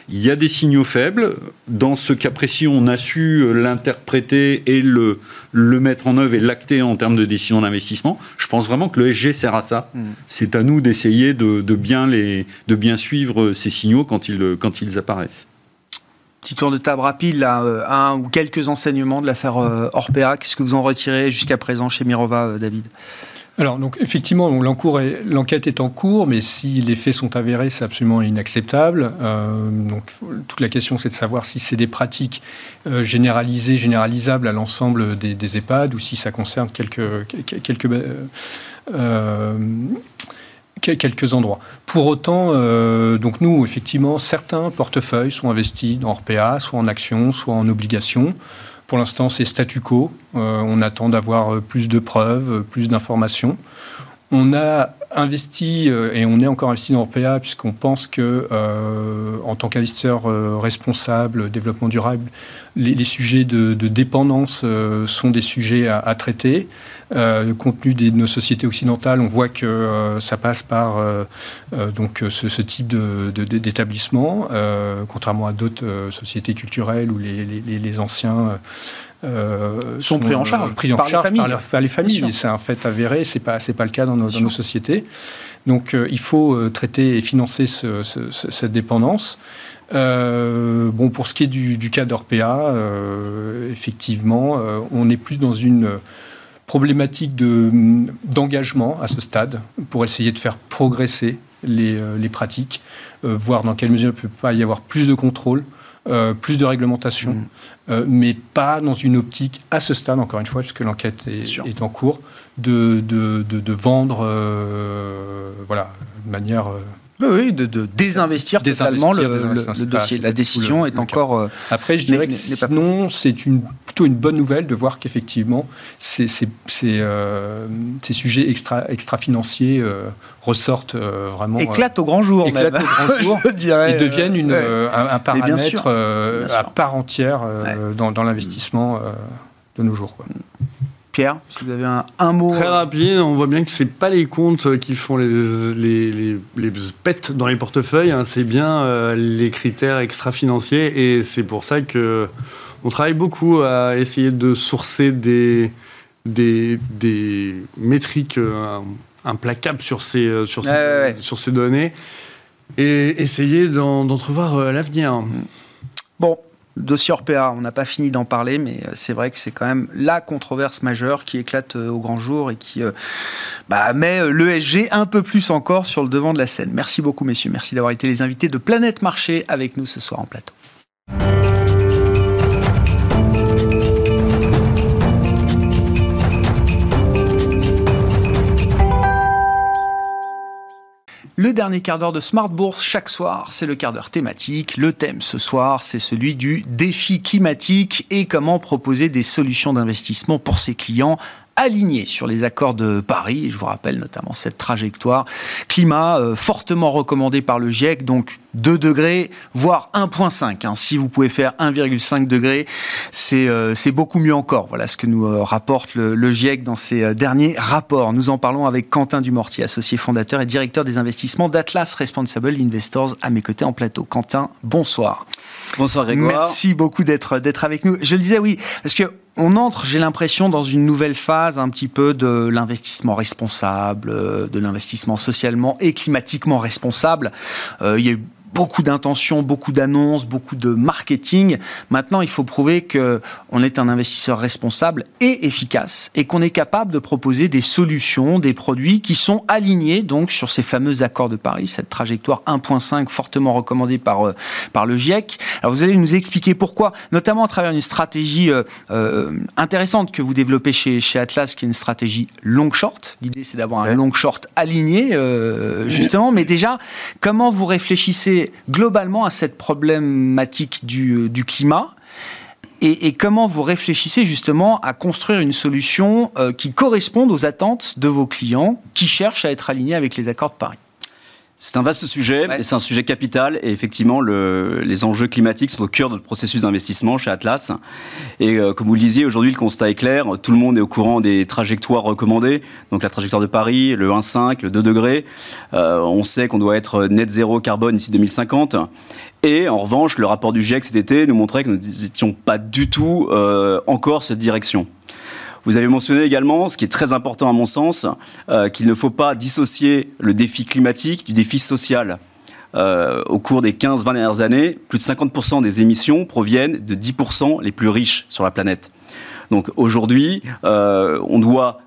Il y a des signaux faibles. Dans ce cas précis, on a su l'interpréter et le, le mettre en œuvre et l'acter en termes de décision d'investissement. Je pense vraiment que le SG sert à ça. Mm. C'est à nous d'essayer de, de, bien les, de bien suivre ces signaux quand ils, quand ils apparaissent. Petit tour de table rapide, là, euh, un ou quelques enseignements de l'affaire euh, Orpea. Qu'est-ce que vous en retirez jusqu'à présent chez Mirova, euh, David? Alors, donc, effectivement, l'enquête est en cours, mais si les faits sont avérés, c'est absolument inacceptable. donc, toute la question, c'est de savoir si c'est des pratiques généralisées, généralisables à l'ensemble des, EHPAD, ou si ça concerne quelques, quelques quelques endroits. Pour autant, euh, donc nous, effectivement, certains portefeuilles sont investis dans RPA, soit en actions, soit en obligations. Pour l'instant, c'est statu quo. Euh, on attend d'avoir plus de preuves, plus d'informations. On a investi, euh, et on est encore investi dans Orpea, puisqu'on pense que, euh, en tant qu'investisseur responsable, développement durable, les, sujets de, dépendance sont des sujets à, traiter. compte tenu de nos sociétés occidentales, on voit que ça passe par donc ce, type d'établissement, contrairement à d'autres sociétés culturelles où les, les anciens euh, sont, pris en charge, pris en par, charge les familles. Par, les familles. C'est un fait avéré, c'est pas c'est pas le cas dans nos, sociétés. Donc euh, il faut euh, traiter et financer cette dépendance. bon, pour ce qui est du, du cas d'Orpea, effectivement, on est plus dans une problématique d'engagement à ce stade pour essayer de faire progresser les, les pratiques, voir dans quelle mesure il ne peut pas y avoir plus de contrôle, euh, plus de réglementation, mm. euh, mais pas dans une optique, à ce stade, encore une fois, puisque l'enquête est, en cours, de, de, de, vendre euh, voilà, de manière oui, de, désinvestir, totalement le, dossier. La décision est encore. Euh, Après, je dirais que sinon, c'est une, plutôt une bonne nouvelle de voir qu'effectivement, ces, ces, ces, euh, sujets extra, extra-financiers euh, ressortent vraiment. Éclatent au grand jour, éclatent même. au grand jour. je dirais, et deviennent une, un, paramètre à part entière dans, dans l'investissement de nos jours. Quoi. Pierre, si vous avez un, mot. Très rapide, on voit bien que ce n'est pas les comptes qui font les, les, les, pets dans les portefeuilles, hein. c'est bien euh, les critères extra-financiers. Et c'est pour ça que on travaille beaucoup à essayer de sourcer des, des, des métriques euh, implacables sur ces, euh, sur, ces, sur ces données et essayer d'entrevoir l'avenir. Bon, dossier Orpea, on n'a pas fini d'en parler, mais euh, c'est vrai que c'est quand même la controverse majeure qui éclate euh, au grand jour et qui euh, bah, met l'ESG un peu plus encore sur le devant de la scène. Merci beaucoup, messieurs. Merci d'avoir été les invités de Planète Marché avec nous ce soir en plateau. Le dernier quart d'heure de Smart Bourse chaque soir, c'est le quart d'heure thématique. Le thème ce soir, c'est celui du défi climatique et comment proposer des solutions d'investissement pour ses clients aligné sur les accords de Paris. je vous rappelle notamment cette trajectoire climat euh, fortement recommandée par le GIEC, 2 degrés, voire 1,5. Hein. Si vous pouvez faire 1,5 degrés, euh, c'est beaucoup mieux encore. Voilà ce que nous euh, rapporte le, GIEC dans ses derniers rapports. Nous en parlons avec Quentin Dumortier, associé fondateur et directeur des investissements d'Atlas Responsible Investors à mes côtés en plateau. Quentin, bonsoir. Bonsoir Grégoire. Merci beaucoup d'être avec nous. Je le disais oui, parce que on entre, j'ai l'impression, dans une nouvelle phase un petit peu de l'investissement responsable, euh, de l'investissement socialement et climatiquement responsable. Euh, il y a eu beaucoup d'intentions, beaucoup d'annonces, beaucoup de marketing. Maintenant, il faut prouver que on est un investisseur responsable et efficace et qu'on est capable de proposer des solutions, des produits qui sont alignés donc sur ces fameux accords de Paris, cette trajectoire 1.5 fortement recommandée par euh, par le GIEC. Alors vous allez nous expliquer pourquoi, notamment à travers une stratégie euh, euh, intéressante que vous développez chez chez Atlas, qui est une stratégie long short. L'idée c'est d'avoir un long short aligné justement, mais déjà comment vous réfléchissez globalement à cette problématique du, euh, climat. Et, comment vous réfléchissez justement à construire une solution euh, qui corresponde aux attentes de vos clients qui cherchent à être alignés avec les accords de Paris? C'est un vaste sujet et c'est un sujet capital. Et effectivement, le, les enjeux climatiques sont au cœur de notre processus d'investissement chez Atlas. Et euh, comme vous le disiez, aujourd'hui, le constat est clair. Tout le monde est au courant des trajectoires recommandées. Donc la trajectoire de Paris, le 1,5, le 2 degrés. Euh, on sait qu'on doit être net zéro carbone d'ici 2050. Et en revanche, le rapport du GIEC cet été nous montrait que nous n'étions pas du tout euh, encore cette direction. Vous avez mentionné également, ce qui est très important à mon sens, euh, qu'il ne faut pas dissocier le défi climatique du défi social. Euh, au cours des 15-20 dernières années, plus de 50% des émissions proviennent de 10% les plus riches sur la planète. Donc aujourd'hui, euh, on doit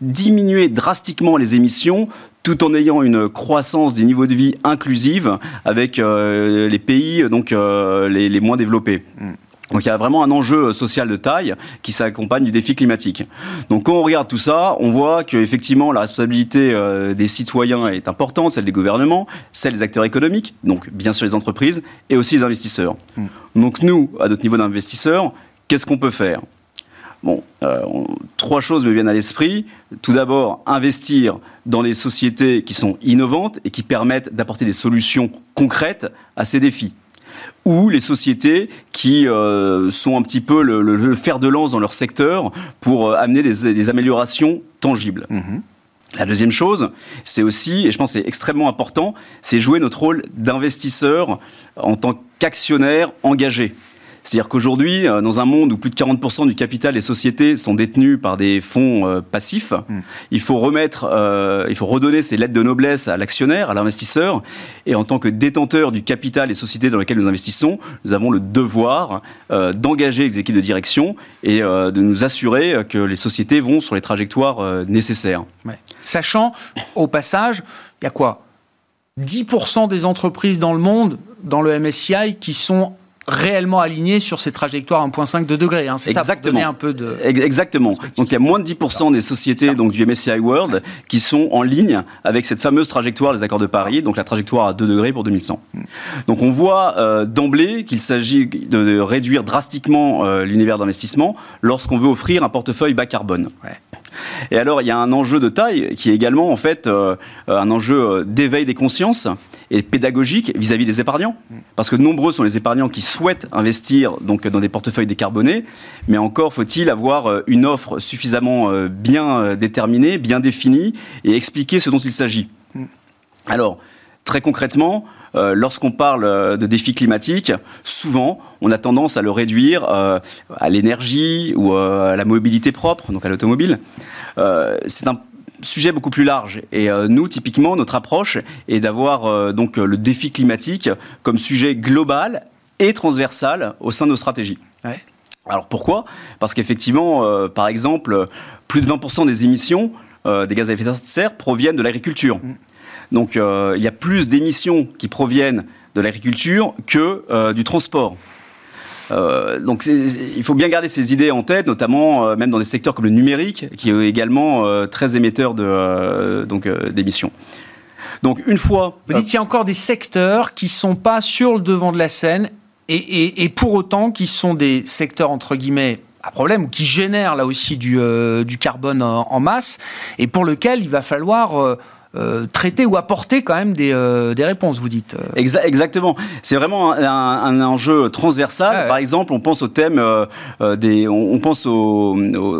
diminuer drastiquement les émissions tout en ayant une croissance des niveaux de vie inclusive avec les pays donc les, moins développés. Mm. Donc il y a vraiment un enjeu social de taille qui s'accompagne du défi climatique. Donc quand on regarde tout ça, on voit qu'effectivement la responsabilité euh, des citoyens est importante, celle des gouvernements, celle des acteurs économiques, donc bien sûr les entreprises, et aussi les investisseurs. Hmm. Donc nous, à notre niveau d'investisseurs, qu'est-ce qu'on peut faire? Bon, trois choses me viennent à l'esprit. Tout d'abord, investir dans les sociétés qui sont innovantes et qui permettent d'apporter des solutions concrètes à ces défis ou les sociétés qui sont un petit peu le, fer de lance dans leur secteur pour amener des, améliorations tangibles. Mmh. La deuxième chose, c'est aussi, et je pense que c'est extrêmement important, c'est jouer notre rôle d'investisseur en tant qu'actionnaire engagé. C'est-à-dire qu'aujourd'hui, euh, dans un monde où plus de 40% du capital des sociétés sont détenus par des fonds euh, passifs, hmm. il faut remettre, euh, il faut redonner ces lettres de noblesse à l'actionnaire, à l'investisseur. Et en tant que détenteur du capital des sociétés dans lesquelles nous investissons, nous avons le devoir d'engager les équipes de direction et de nous assurer que les sociétés vont sur les trajectoires nécessaires. Sachant, au passage, il y a quoi? 10% des entreprises dans le monde, dans le MSCI, qui sont réellement aligné sur ces trajectoires 1.5 de degrés. Hein. C'est ça, pour un peu de... Exactement. Donc il y a moins de 10% des sociétés donc, du MSCI World qui sont en ligne avec cette fameuse trajectoire des accords de Paris, donc la trajectoire à 2 degrés pour 2100. Donc on voit euh, d'emblée qu'il s'agit de, réduire drastiquement euh, l'univers d'investissement lorsqu'on veut offrir un portefeuille bas carbone. Et alors, il y a un enjeu de taille qui est également, en fait, euh, un enjeu d'éveil des consciences et pédagogique vis-à-vis des épargnants. Parce que nombreux sont les épargnants qui souhaitent investir donc, dans des portefeuilles décarbonés, mais encore faut-il avoir euh, une offre suffisamment euh, bien euh, déterminée, bien définie et expliquer ce dont il s'agit. Alors, très concrètement, lorsqu'on parle de défis climatiques, souvent, on a tendance à le réduire à l'énergie ou à la mobilité propre, donc à l'automobile. c'est un sujet beaucoup plus large. Et euh, nous, typiquement, notre approche est d'avoir euh, donc le défi climatique comme sujet global et transversal au sein de nos stratégies. Alors pourquoi? Parce qu'effectivement, euh, par exemple, plus de 20% des émissions des gaz à effet de serre proviennent de l'agriculture. Mm. Donc il y a plus d'émissions qui proviennent de l'agriculture que du transport. Euh, donc il faut bien garder ces idées en tête, notamment euh, même dans des secteurs comme le numérique, qui est également euh, très émetteur de, donc, d'émissions. Donc une fois... Vous dites qu'il y a encore des secteurs qui ne sont pas sur le devant de la scène et, pour autant qui sont des secteurs entre guillemets à problème qui génèrent là aussi du, du carbone en, en, masse et pour lequel il va falloir euh, traiter ou apporter quand même des, euh, des réponses, vous dites. Euh. exactement. C'est vraiment un, enjeu transversal. Par exemple, on pense au thème des, on, pense aux,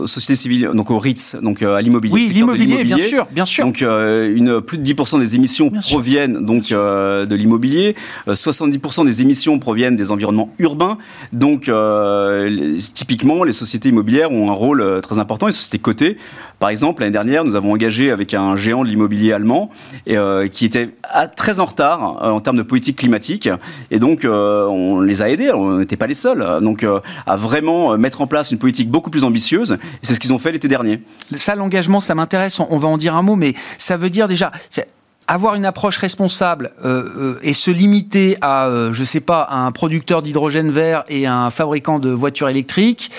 sociétés civiles, donc aux REITs, donc à l'immobilier. Oui, l'immobilier, bien sûr, bien sûr. Donc une, plus de 10% des émissions proviennent donc de l'immobilier. 70% des émissions proviennent des environnements urbains. Donc typiquement, les sociétés immobilières ont un rôle très important. Les sociétés cotées, par exemple, l'année dernière, nous avons engagé avec un géant de l'immobilier et, euh, qui étaient très en retard euh, en termes de politique climatique. Et donc, euh, on les a aidés, on n'était pas les seuls, donc à vraiment mettre en place une politique beaucoup plus ambitieuse. Et c'est ce qu'ils ont fait l'été dernier. Ça, l'engagement, ça m'intéresse. On, va en dire un mot, mais ça veut dire déjà avoir une approche responsable et se limiter à, je sais pas, un producteur d'hydrogène vert et un fabricant de voitures électriques,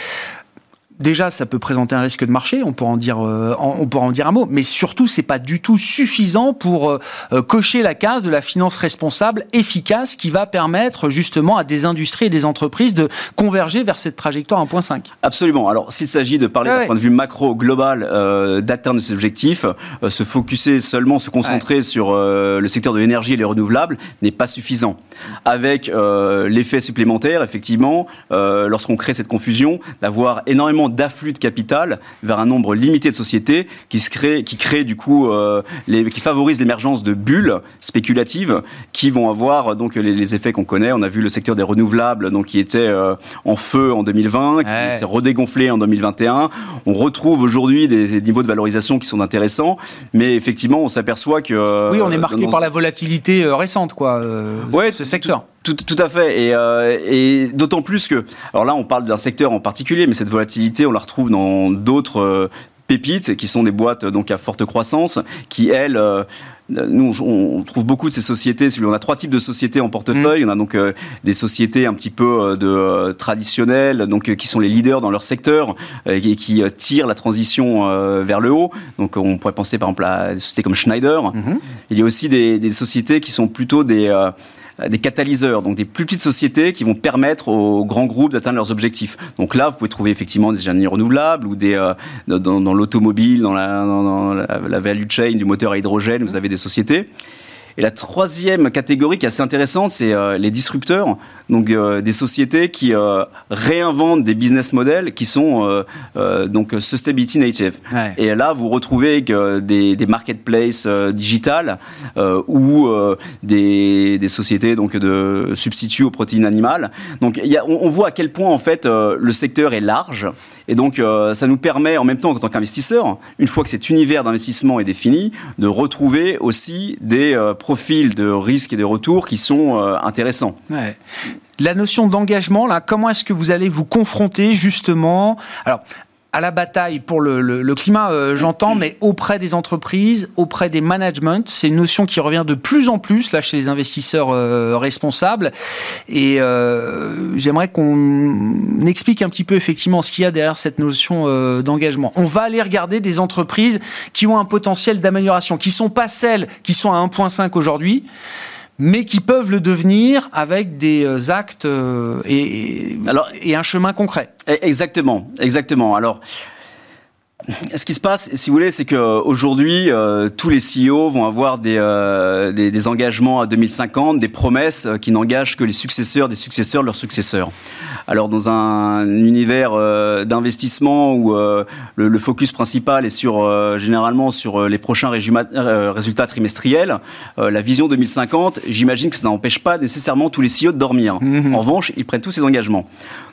déjà, ça peut présenter un risque de marché, on pourra en dire, euh, on pourra en dire un mot, mais surtout, c'est pas du tout suffisant pour euh, euh, cocher la case de la finance responsable efficace qui va permettre justement à des industries et des entreprises de converger vers cette trajectoire 1.5. Absolument. Alors, s'il s'agit de parler d'un point de vue macro global, d'atteindre ces objectifs, se focuser seulement, se concentrer sur le secteur de l'énergie et les renouvelables n'est pas suffisant. Avec l'effet supplémentaire, effectivement, lorsqu'on crée cette confusion, d'avoir énormément d'afflux de capital vers un nombre limité de sociétés qui se créent, qui créent du coup, euh, les, qui favorisent l'émergence de bulles spéculatives qui vont avoir donc les, effets qu'on connaît. On a vu le secteur des renouvelables donc qui était euh, en feu en 2020, qui s'est redégonflé en 2021. On retrouve aujourd'hui des, niveaux de valorisation qui sont intéressants, mais effectivement on s'aperçoit que oui, on est marqué par la volatilité euh, récente quoi. ouais, ce secteur. Tout, tout, à fait. Et, euh, et d'autant plus que, alors là, on parle d'un secteur en particulier, mais cette volatilité, on la retrouve dans d'autres euh, pépites qui sont des boîtes donc à forte croissance, qui elles euh, nous, on trouve beaucoup de ces sociétés. On a trois types de sociétés en portefeuille. Mm. On a donc euh, des sociétés un petit peu de traditionnelles, donc qui sont les leaders dans leur secteur et qui tirent la transition vers le haut. Donc, on pourrait penser par exemple à des sociétés comme Schneider. Mm-hmm. Il y a aussi des, des, sociétés qui sont plutôt des des catalyseurs, donc des plus petites sociétés qui vont permettre aux grands groupes d'atteindre leurs objectifs. Donc là, vous pouvez trouver effectivement des énergies renouvelables ou des, dans, l'automobile, dans, la, dans la, la value chain du moteur à hydrogène, vous avez des sociétés. Et la troisième catégorie qui est assez intéressante, c'est euh, les disrupteurs, donc euh, des sociétés qui euh, réinventent des business models qui sont donc sustainability native. Et là, vous retrouvez des, des marketplaces digitales ou des, des, sociétés donc de substituts aux protéines animales. Donc, y a, on, voit à quel point en fait le secteur est large. Et donc, ça nous permet en même temps, en tant qu'investisseur, une fois que cet univers d'investissement est défini, de retrouver aussi des profils de risques et de retours qui sont euh, intéressants. La notion d'engagement, là, comment est-ce que vous allez vous confronter justement? Alors, à la bataille pour le, climat, euh, j'entends, mais auprès des entreprises, auprès des managements, c'est une notion qui revient de plus en plus là chez les investisseurs euh, responsables. Et euh, j'aimerais qu'on explique un petit peu effectivement ce qu'il y a derrière cette notion d'engagement. On va aller regarder des entreprises qui ont un potentiel d'amélioration, qui sont pas celles qui sont à 1.5 aujourd'hui mais qui peuvent le devenir avec des euh, actes euh, et, Alors, et un chemin concret. E-, exactement, exactement. Alors, ce qui se passe, si vous voulez, c'est qu'aujourd'hui, euh, tous les CEO vont avoir des, des, des, engagements à 2050, des promesses qui n'engagent que les successeurs des successeurs de leurs successeurs. Alors dans un univers euh, d'investissement où euh, le, focus principal est sur euh, généralement sur les prochains résultats trimestriels, la vision 2050, j'imagine que ça n'empêche pas nécessairement tous les CEO de dormir. Mhm. En revanche, ils prennent tous ces engagements.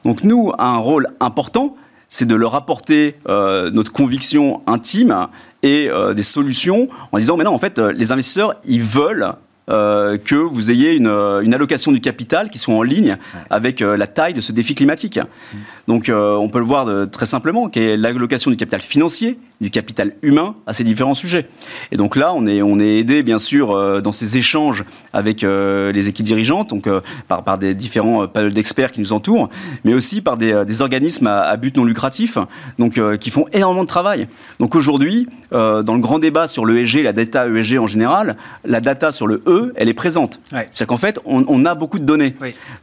Donc nous, un rôle important, c'est de leur apporter notre conviction intime et des solutions en disant mais non en fait les investisseurs ils veulent euh, que vous ayez une, euh, une, allocation du capital qui soit en ligne avec euh, la taille de ce défi climatique. Mm. Donc on peut le voir très simplement, qui est l'allocation du capital financier, du capital humain à ces différents sujets. Et donc là, on est, on est aidé bien sûr dans ces échanges avec les équipes dirigeantes, donc par, par des différents panels d'experts qui nous entourent, mais aussi par des, des organismes à, but non lucratif, donc qui font énormément de travail. Donc aujourd'hui, dans le grand débat sur l'ESG, la data ESG en général, la data sur le E elle est présente. C'est-à-dire qu'en fait, on, a beaucoup de données.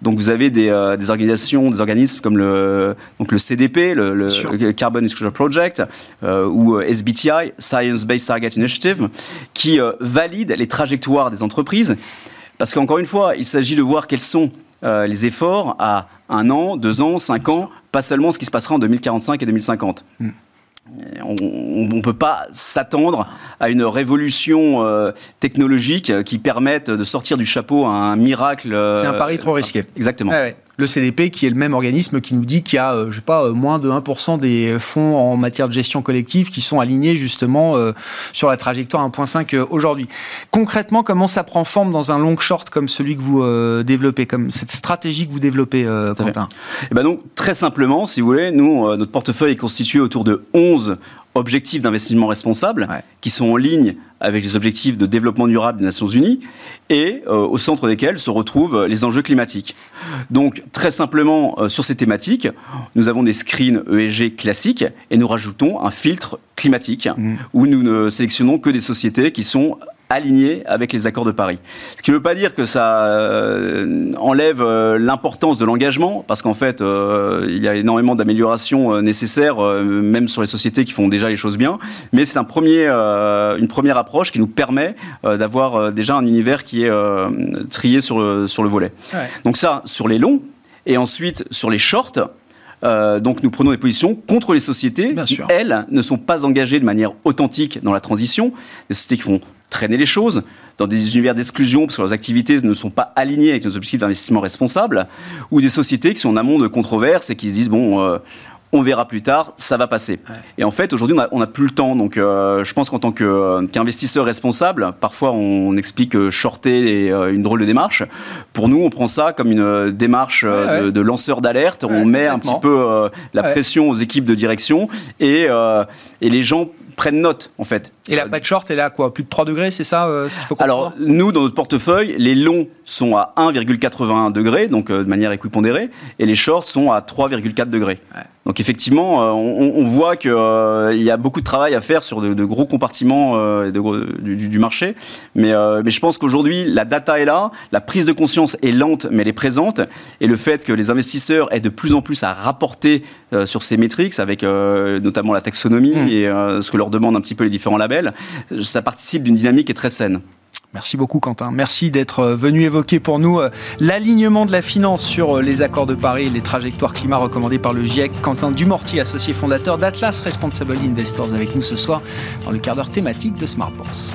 Donc vous avez euh, des, organisations, des organismes comme le, donc le CDP, le, Carbon Disclosure Project, euh, ou euh, SBTI, Science Based Target Initiative, qui valident les trajectoires des entreprises. Parce qu'encore une fois, il s'agit de voir quels sont les efforts à un an, deux ans, cinq ans, pas seulement ce qui se passera en 2045 et 2050 on ne peut pas s'attendre à une révolution euh, technologique qui permette de sortir du chapeau un miracle. Euh, C'est un pari trop risqué. Exactement le CDP, qui est le même organisme qui nous dit qu'il y a, euh, je sais pas, euh, moins de 1% des fonds en matière de gestion collective qui sont alignés justement euh, sur la trajectoire 1.5 aujourd'hui. Concrètement, comment ça prend forme dans un long short comme celui que vous développez, comme cette stratégie que vous développez, Quentin? Et eh ben donc, très simplement, si vous voulez, nous, notre portefeuille est constitué autour de 11 objectifs d'investissement responsable qui sont en ligne avec les objectifs de développement durable des Nations Unies et euh, au centre desquels se retrouvent les enjeux climatiques. Donc très simplement euh, sur ces thématiques, nous avons des screens ESG classiques et nous rajoutons un filtre climatique mmh. où nous ne sélectionnons que des sociétés qui sont aligné avec les accords de Paris. Ce qui ne veut pas dire que ça euh, enlève euh, l'importance de l'engagement, parce qu'en fait, euh, il y a énormément d'améliorations nécessaires, même sur les sociétés qui font déjà les choses bien. Mais c'est un premier, une première approche qui nous permet d'avoir déjà un univers qui est trié sur le, sur le volet. Donc ça, sur les longs, et ensuite sur les shorts. donc nous prenons des positions contre les sociétés qui, elles, ne sont pas engagées de manière authentique dans la transition. Des sociétés qui font traîner les choses dans des univers d'exclusion parce que leurs activités ne sont pas alignées avec nos objectifs d'investissement responsable, ou des sociétés qui sont en amont de controverses et qui se disent bon, euh, on verra plus tard, ça va passer. Et en fait, aujourd'hui, on n'a plus le temps. Donc, euh, je pense qu'en tant qu'investisseur responsable, parfois on explique que shorter euh, une drôle de démarche. Pour nous, on prend ça comme une démarche de, lanceur d'alerte. on met un petit peu la pression aux équipes de direction et, et les gens prennent note, en fait. Et la patch short, elle est à quoi? Plus de 3 degrés, c'est ça euh, ce qu'il faut Alors, nous, dans notre portefeuille, les longs sont à 1,81 degrés, donc euh, de manière équipondérée, et les shorts sont à 3,4 degrés. Donc effectivement, euh, on, voit qu'il il y a beaucoup de travail à faire sur de, gros compartiments de, du, du, marché, mais, mais je pense qu'aujourd'hui, la data est là, la prise de conscience est lente, mais elle est présente, et le fait que les investisseurs aient de plus en plus à rapporter sur ces métriques, avec notamment la taxonomie mmh. et ce que leur demandent un petit peu les différents labels, ça participe d'une dynamique qui est très saine. Merci beaucoup Quentin. Merci d'être euh, venu évoquer pour nous euh, l'alignement de la finance sur euh, les accords de Paris et les trajectoires climat recommandées par le GIEC. Quentin Dumortier, associé fondateur d'Atlas Responsible Investors avec nous ce soir dans le quart d'heure thématique de Smart Bourse.